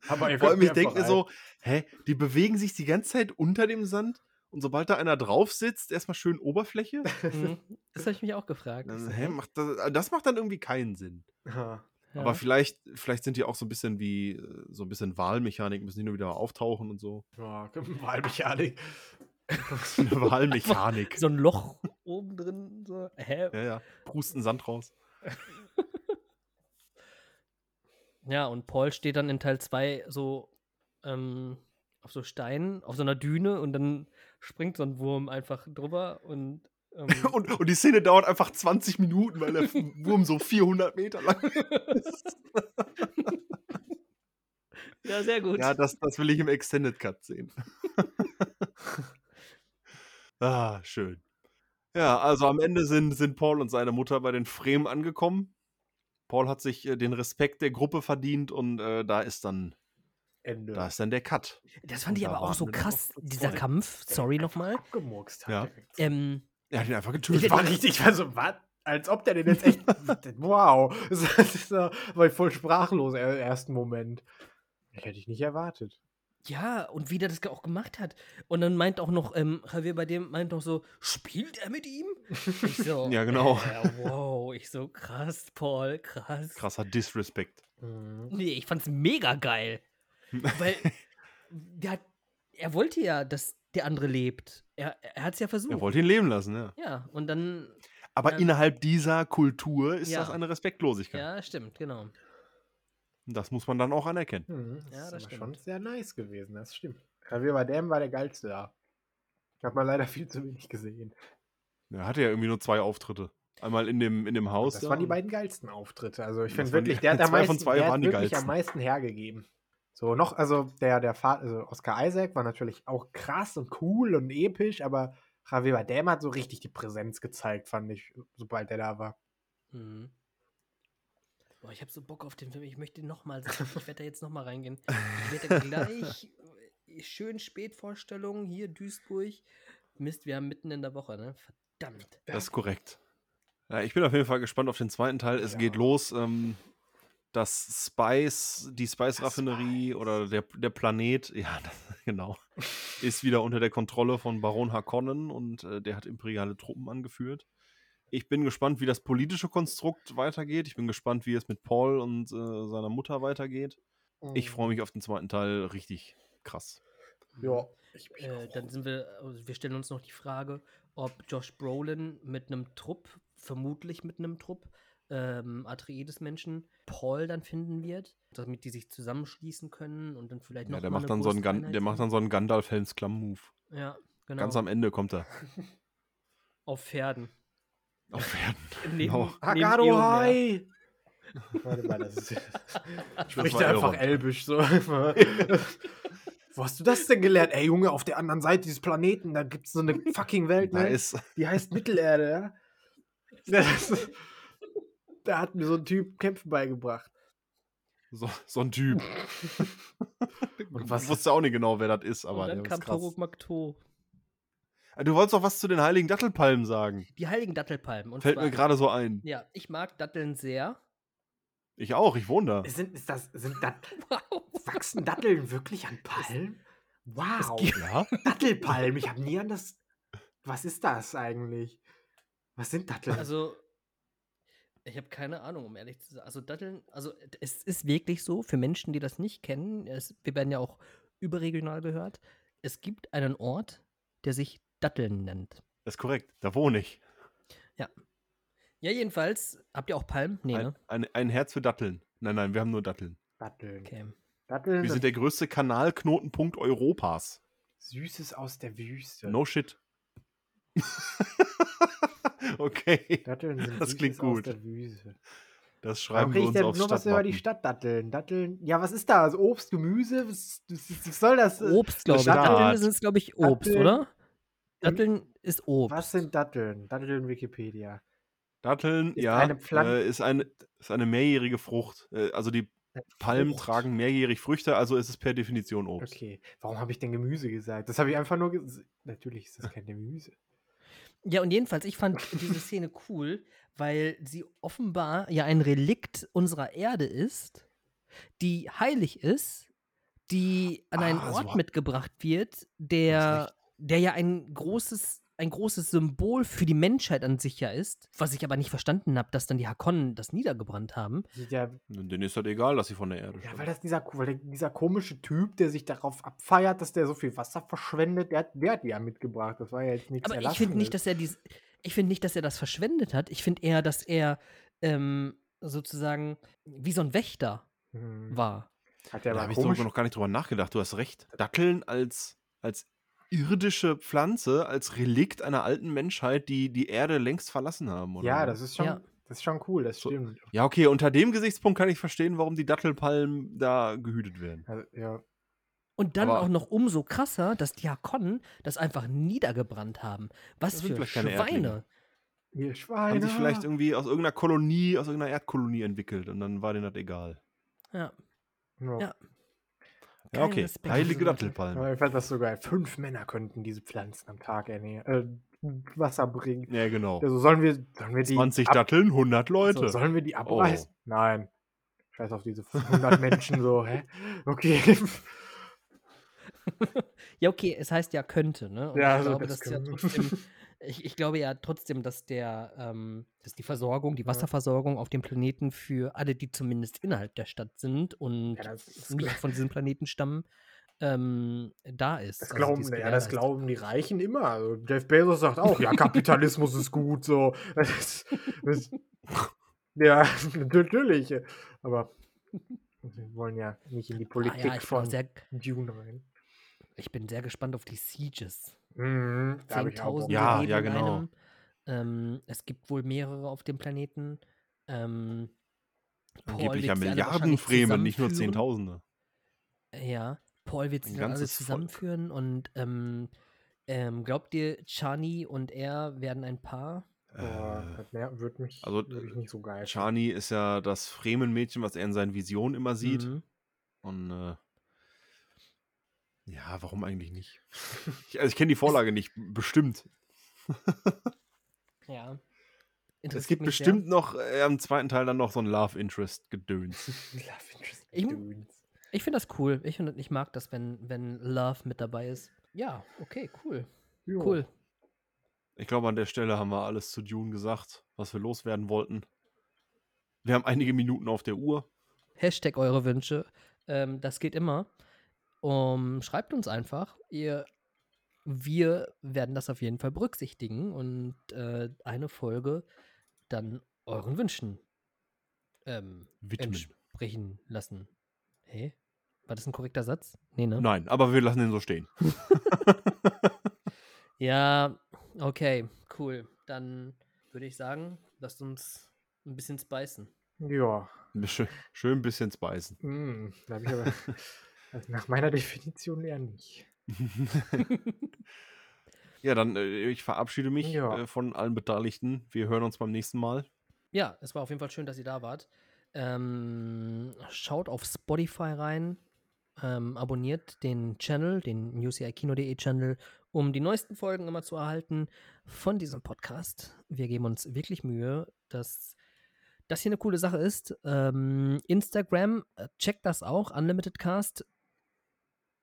aber Vor allem, ich denke mir so, hä, die bewegen sich die ganze Zeit unter dem Sand und sobald da einer drauf sitzt, erstmal schön Oberfläche. hm, (laughs) das habe ich mich auch gefragt. Dann, hä, macht das, das macht dann irgendwie keinen Sinn. Ja. Aber vielleicht, vielleicht sind die auch so ein bisschen wie äh, so ein bisschen Wahlmechanik, müssen die nur wieder auftauchen und so. Ja, (laughs) Wahlmechanik. (laughs) Eine Wahlmechanik. so ein Loch oben drin, so, hä? Ja, ja. Prusten Sand raus. Ja, und Paul steht dann in Teil 2 so ähm, auf so Steinen, auf so einer Düne und dann springt so ein Wurm einfach drüber und. Ähm, (laughs) Und, und die Szene dauert einfach 20 Minuten, weil der Wurm so 400 Meter lang ist. (laughs) ja, sehr gut. Ja, das, das will ich im Extended Cut sehen. (laughs) ah, schön. Ja, also am Ende sind, sind Paul und seine Mutter bei den Fremen angekommen. Paul hat sich äh, den Respekt der Gruppe verdient und äh, da ist dann Ende. da ist dann der Cut. das fand und ich aber auch so krass, dieser. Kampf. Sorry nochmal. Abgemurkst hat Ja. Ähm, Er hat ihn einfach Ich getötet. war richtig, ich war so, was? Als ob der den jetzt echt. (laughs) wow. (laughs) Das ist, war ich voll sprachlos im ersten Moment. Das hätte ich nicht erwartet. ja, und wie der das auch gemacht hat. Und dann meint auch noch, ähm, Javier bei dem meint noch so, spielt er mit ihm? Ich so, (laughs) Ja, genau. Äh, wow, ich so, krass, Paul, krass. Krasser Disrespect. Mhm. Nee, ich fand's mega geil. Weil (laughs) der hat, er wollte ja, dass der andere lebt. Er, er hat's ja versucht. Er wollte ihn leben lassen, ja. ja, und dann, Aber Ja. innerhalb dieser Kultur ist Ja. das eine Respektlosigkeit. ja, stimmt, genau. Das muss man dann auch anerkennen. Mhm. Ja, ist das aber schon stimmt. sehr nice gewesen, das stimmt. Javier Bardem war der geilste da. Hat man leider viel zu wenig gesehen. Er hatte ja irgendwie nur zwei Auftritte. Einmal in dem, in dem Haus. Das da waren die beiden geilsten Auftritte. Also ich Das finde wirklich, der hat, (laughs) am zwei von meisten, zwei der hat waren die wirklich geilsten. am meisten hergegeben. So noch, also der, der Vater, also Oscar Isaac war natürlich auch krass und cool und episch, aber Javier Bardem hat so richtig die Präsenz gezeigt, fand ich, sobald er da war. Mhm. Boah, ich habe so Bock auf den Film. Ich möchte nochmal. Ich werde da jetzt nochmal reingehen. Ich werde gleich äh, schön Spätvorstellungen hier Duisburg. Mist, wir haben mitten in der Woche, ne? Verdammt. Das ist korrekt. Ja, ich bin auf jeden Fall gespannt auf den zweiten Teil. Es Ja. geht los. Ähm, das Spice, die Spice-Raffinerie Spice. oder der, der Planet, (laughs) ja, das, genau, ist wieder unter der Kontrolle von Baron Harkonnen und äh, der hat imperiale Truppen angeführt. Ich bin gespannt, wie das politische Konstrukt weitergeht. Ich bin gespannt, wie es mit Paul und äh, seiner Mutter weitergeht. Ich freue mich auf den zweiten Teil richtig krass. Ja, ich mich Äh, dann sind wir, also wir stellen uns noch die Frage, ob Josh Brolin mit einem Trupp, vermutlich mit einem Trupp, ähm, Atreides-Menschen, Paul dann finden wird, damit die sich zusammenschließen können und dann vielleicht noch Ja, der mal macht, eine dann so einen Gan der macht dann so einen Gandalf-Helms-Klamm-Move. Ja, genau. Ganz am Ende kommt er. (laughs) auf Pferden. Auf Pferden. (laughs) Neben, Genau. Eomer. Hai! Warte mal, das ist. (laughs) Spricht er einfach elbisch so. Wo hast du das denn gelernt? Ey, Junge, auf der anderen Seite dieses Planeten, da gibt es so eine fucking Welt, ne? ist, Die heißt Mittelerde, ja? Das ist- Da hat mir so ein Typ Kämpfen beigebracht. So, so ein Typ. (laughs) Und was- Ich wusste auch nicht genau, wer das ist, aber und dann der kam. Toruk Makto. Ah, Du wolltest doch was zu den heiligen Dattelpalmen sagen. Die heiligen Dattelpalmen. Und Fällt zwar, mir gerade so ein. Ja, ich mag Datteln sehr. Ich auch, ich wohne da. Sind, ist das, sind Dat (laughs) Wow. wachsen Datteln wirklich an Palmen? Wow. gibt- Ja? (laughs) Dattelpalmen, ich habe nie an das. Was ist das eigentlich? Was sind Datteln? Also, ich habe keine Ahnung, um ehrlich zu sein. Also, Datteln, also, es ist wirklich so, für Menschen, die das nicht kennen, es, wir werden ja auch überregional gehört, es gibt einen Ort, der sich Datteln nennt. Das ist korrekt. Da wohne ich. Ja, jedenfalls, habt ihr auch Palmen? Nee, Ein, ne? ein, ein Herz für Datteln. Nein, nein, wir haben nur Datteln. Datteln. Okay. Datteln Wir sind der größte Kanalknotenpunkt Europas. Süßes aus der Wüste. No shit. (laughs) okay, Datteln sind Das klingt aus gut. der Wüste. das schreiben wir uns denn aufs nur was über die Stadtwappen. Stadtdatteln? Datteln. Ja, was ist da? Also Obst, Gemüse? Was, was, was soll das? Obst, glaube ich. Datteln sind, glaube ich, Obst, Datteln. oder? Datteln ist Obst. Was sind Datteln? Datteln Wikipedia. Datteln, Ist ja, eine äh, ist, eine, ist eine mehrjährige Frucht. Äh, also die Palmen Frucht. tragen mehrjährig Früchte, also ist es per Definition Obst. Okay. Warum habe ich denn Gemüse gesagt? Das habe ich einfach nur gesagt. Natürlich ist das kein Gemüse. Ja, und jedenfalls, ich fand diese Szene cool, weil sie offenbar ja ein Relikt unserer Erde ist, die heilig ist, die an einen Ah, Ort mitgebracht wird, der, der ja ein großes, ein großes Symbol für die Menschheit an sich ja ist, was ich aber nicht verstanden habe, dass dann die Hakonnen das niedergebrannt haben. Ja, Denen ist das egal, dass sie von der Erde ja, weil das dieser, weil dieser komische Typ, der sich darauf abfeiert, dass der so viel Wasser verschwendet, der, hat- der hat die ja mitgebracht. Das war ja jetzt nichts Aber ich finde nicht, dass er dies, ich finde nicht, dass er das verschwendet hat. Ich finde eher, dass er ähm, sozusagen wie so ein Wächter Hm. war. Hat der Da habe ich so komisch. noch gar nicht drüber nachgedacht. Du hast recht. Datteln als, als irdische Pflanze, als Relikt einer alten Menschheit, die die Erde längst verlassen haben. Oder? Ja, so. das ist schon, Ja. das ist schon cool, das So- stimmt. Ja, okay, unter dem Gesichtspunkt kann ich verstehen, warum die Dattelpalmen da gehütet werden. Also, ja. Und dann Aber- auch noch umso krasser, dass Diakonen das einfach niedergebrannt haben. Was für Schweine. Ihr Schweine. Haben sich vielleicht irgendwie aus irgendeiner Kolonie, aus irgendeiner Erdkolonie entwickelt und dann war denen das egal. Ja. Ja. Ja. Ja, okay. Respekt Heilige. Aber ich fand das so geil. Fünf Männer könnten diese Pflanzen am Tag ernähren, äh, Wasser bringen. Ja, genau. Also sollen wir, sollen wir die 20 ab- Datteln, 100 Leute. So, sollen wir die abreißen? Oh. Nein. Scheiß auf diese 100 (laughs) Menschen so, hä? Okay. (laughs) Ja, okay, es heißt ja könnte, ne? Und Ja, ich also glaube, das dass ja können- trotzdem, ich, ich glaube ja trotzdem, dass der, ähm, dass die Versorgung, die Wasserversorgung auf dem Planeten für alle, die zumindest innerhalb der Stadt sind und Ja, nicht von diesem Planeten stammen, ähm, da ist. Das Also, glauben, ja, das glauben die Reichen immer. Also Jeff Bezos sagt auch, ja, Kapitalismus ist gut, so. (laughs) Das, das, ja, (laughs) natürlich. Aber wir wollen ja nicht in die Ah, Politik ja, bin auch von sehr, Dune rein. Ich bin sehr gespannt auf die Sieges. Mhm, da hab ich auch Bock. Zehntausende Ja, leben ja, in genau. einem. Ähm, es gibt wohl mehrere auf dem Planeten. Ähm, Paul Angeblich ja Milliarden Fremen, nicht nur zusammenführen. Zehntausende. Ja, Paul wird Ein sie dann alle ganzes Volk. zusammenführen und ähm, ähm, glaubt ihr, Chani und er werden ein Paar? Boah, Äh, das mehr, wird mich also, würd ich nicht so geil. Chani ist ja das Fremenmädchen, was er in seinen Visionen immer sieht. Mhm. Und äh, ja, warum eigentlich nicht? Ich, also ich kenne die Vorlage nicht, bestimmt. (laughs) Ja. Es gibt bestimmt noch äh, im zweiten Teil dann noch so ein Love Interest gedöns. (laughs) Love Interest Ich- Dudes. Ich finde das cool. Ich, find, ich mag das, wenn, wenn Love mit dabei ist. Ja, okay, cool. Jo. Cool. Ich glaube, an der Stelle haben wir alles zu Dune gesagt, was wir loswerden wollten. Wir haben einige Minuten auf der Uhr. Hashtag eure Wünsche. Ähm, das geht immer. Um, schreibt uns einfach. Ihr, wir werden das auf jeden Fall berücksichtigen und äh, eine Folge dann euren Wünschen ähm, Widmen. entsprechen lassen. Hä? War das ein korrekter Satz? Nee, ne? Nein, aber wir lassen den so stehen. (laughs) (laughs) Ja, okay, cool. Dann würde ich sagen, lasst uns ein bisschen speisen. Ja. Schön, schön ein bisschen speisen. Mm, da hab ich aber (laughs) also nach meiner Definition eher nicht. (laughs) ja, dann äh, ich verabschiede mich Ja. äh, von allen Beteiligten. Wir hören uns beim nächsten Mal. Ja, es war auf jeden Fall schön, dass ihr da wart. Ähm, schaut auf Spotify rein, ähm, abonniert den Channel, den newsci-kino.de Channel, um die neuesten Folgen immer zu erhalten von diesem Podcast. Wir geben uns wirklich Mühe, dass das hier eine coole Sache ist. Ähm, Instagram, äh, checkt das auch, Unlimited Cast.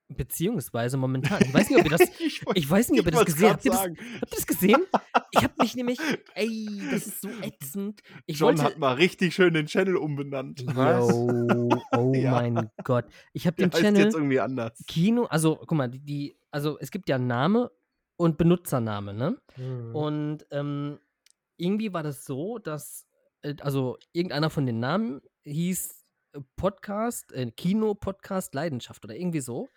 Beziehungsweise momentan, ich (laughs) weiß nicht, ob ihr das, ich weiß nicht, ob ihr das gesehen habt. Ihr das, habt ihr das gesehen? Ich habe mich (laughs) nämlich, ey, das ist so ätzend. Ich John wollte, hat mal richtig schön den Channel umbenannt. Was? Yo, oh (laughs) Ja. mein Gott. Ich habe Der den heißt Channel jetzt irgendwie anders. Kino, also guck mal, die, die, also es gibt ja Name und Benutzername, ne? Mhm. Und ähm, irgendwie war das so, dass, äh, also irgendeiner von den Namen hieß äh, Podcast, äh, Kino-Podcast Leidenschaft oder irgendwie so.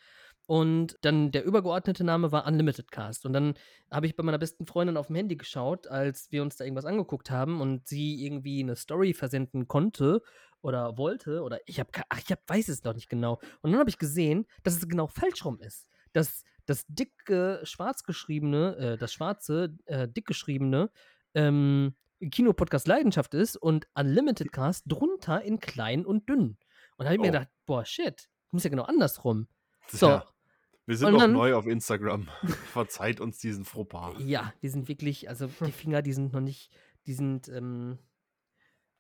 Und dann der übergeordnete Name war Unlimited Cast. Und dann habe ich bei meiner besten Freundin auf dem Handy geschaut, als wir uns da irgendwas angeguckt haben und sie irgendwie eine Story versenden konnte oder wollte oder ich habe ach ich hab, weiß es noch nicht genau. Und dann habe ich gesehen, dass es genau falsch rum ist. Dass das dicke schwarz geschriebene, äh, das schwarze äh, dick geschriebene ähm, Kinopodcast Leidenschaft ist und Unlimited Cast drunter in klein und dünn. Und da habe ich mir Oh. gedacht, boah shit, muss ja genau andersrum. So, Ja, wir sind noch neu auf Instagram. (laughs) Verzeiht uns diesen Fauxpas. Ja, die sind wirklich, also (laughs) die Finger, die sind noch nicht, die sind ähm,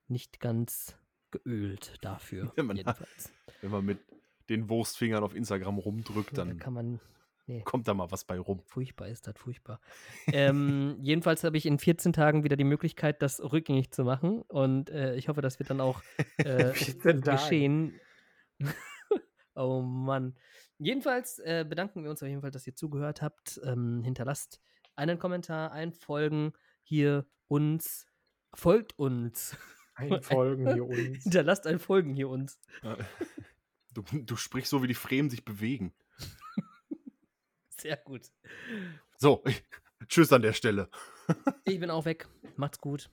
nicht ganz geölt dafür. Ja, man- jedenfalls. Wenn man mit den Wurstfingern auf Instagram rumdrückt, Da dann kann man, nee, kommt da mal was bei rum. furchtbar ist das, furchtbar. ähm, (laughs) jedenfalls habe ich in 14 Tagen wieder die Möglichkeit, das rückgängig zu machen und äh, ich hoffe, das wird dann auch äh, 14 Tage. geschehen. oh Mann. Jedenfalls äh, bedanken wir uns auf jeden Fall, dass ihr zugehört habt. Ähm, hinterlasst einen Kommentar, ein Folgen hier uns. Folgt uns. (laughs) Einfolgen hier uns. Hinterlasst ein Folgen hier uns. Du, du sprichst so, wie die Fremen sich bewegen. Sehr gut. So, (laughs) tschüss an der Stelle. (laughs) Ich bin auch weg. Macht's gut.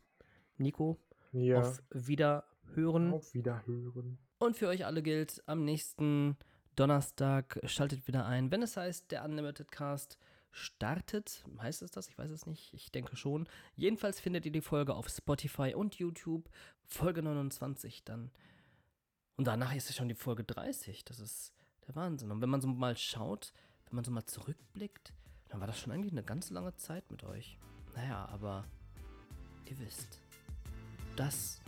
Nico, Ja, auf Wiederhören. auf Wiederhören. Und für euch alle gilt, am nächsten Donnerstag schaltet wieder ein, wenn es heißt, der Unlimited Cast startet. Heißt es das? Ich weiß es nicht. Ich denke schon. Jedenfalls findet ihr die Folge auf Spotify und YouTube. Folge 29 dann. Und danach ist es schon die Folge 30. Das ist der Wahnsinn. Und wenn man so mal schaut, wenn man so mal zurückblickt, dann war das schon eigentlich eine ganz lange Zeit mit euch. Naja, aber ihr wisst, das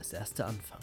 ist erst der Anfang.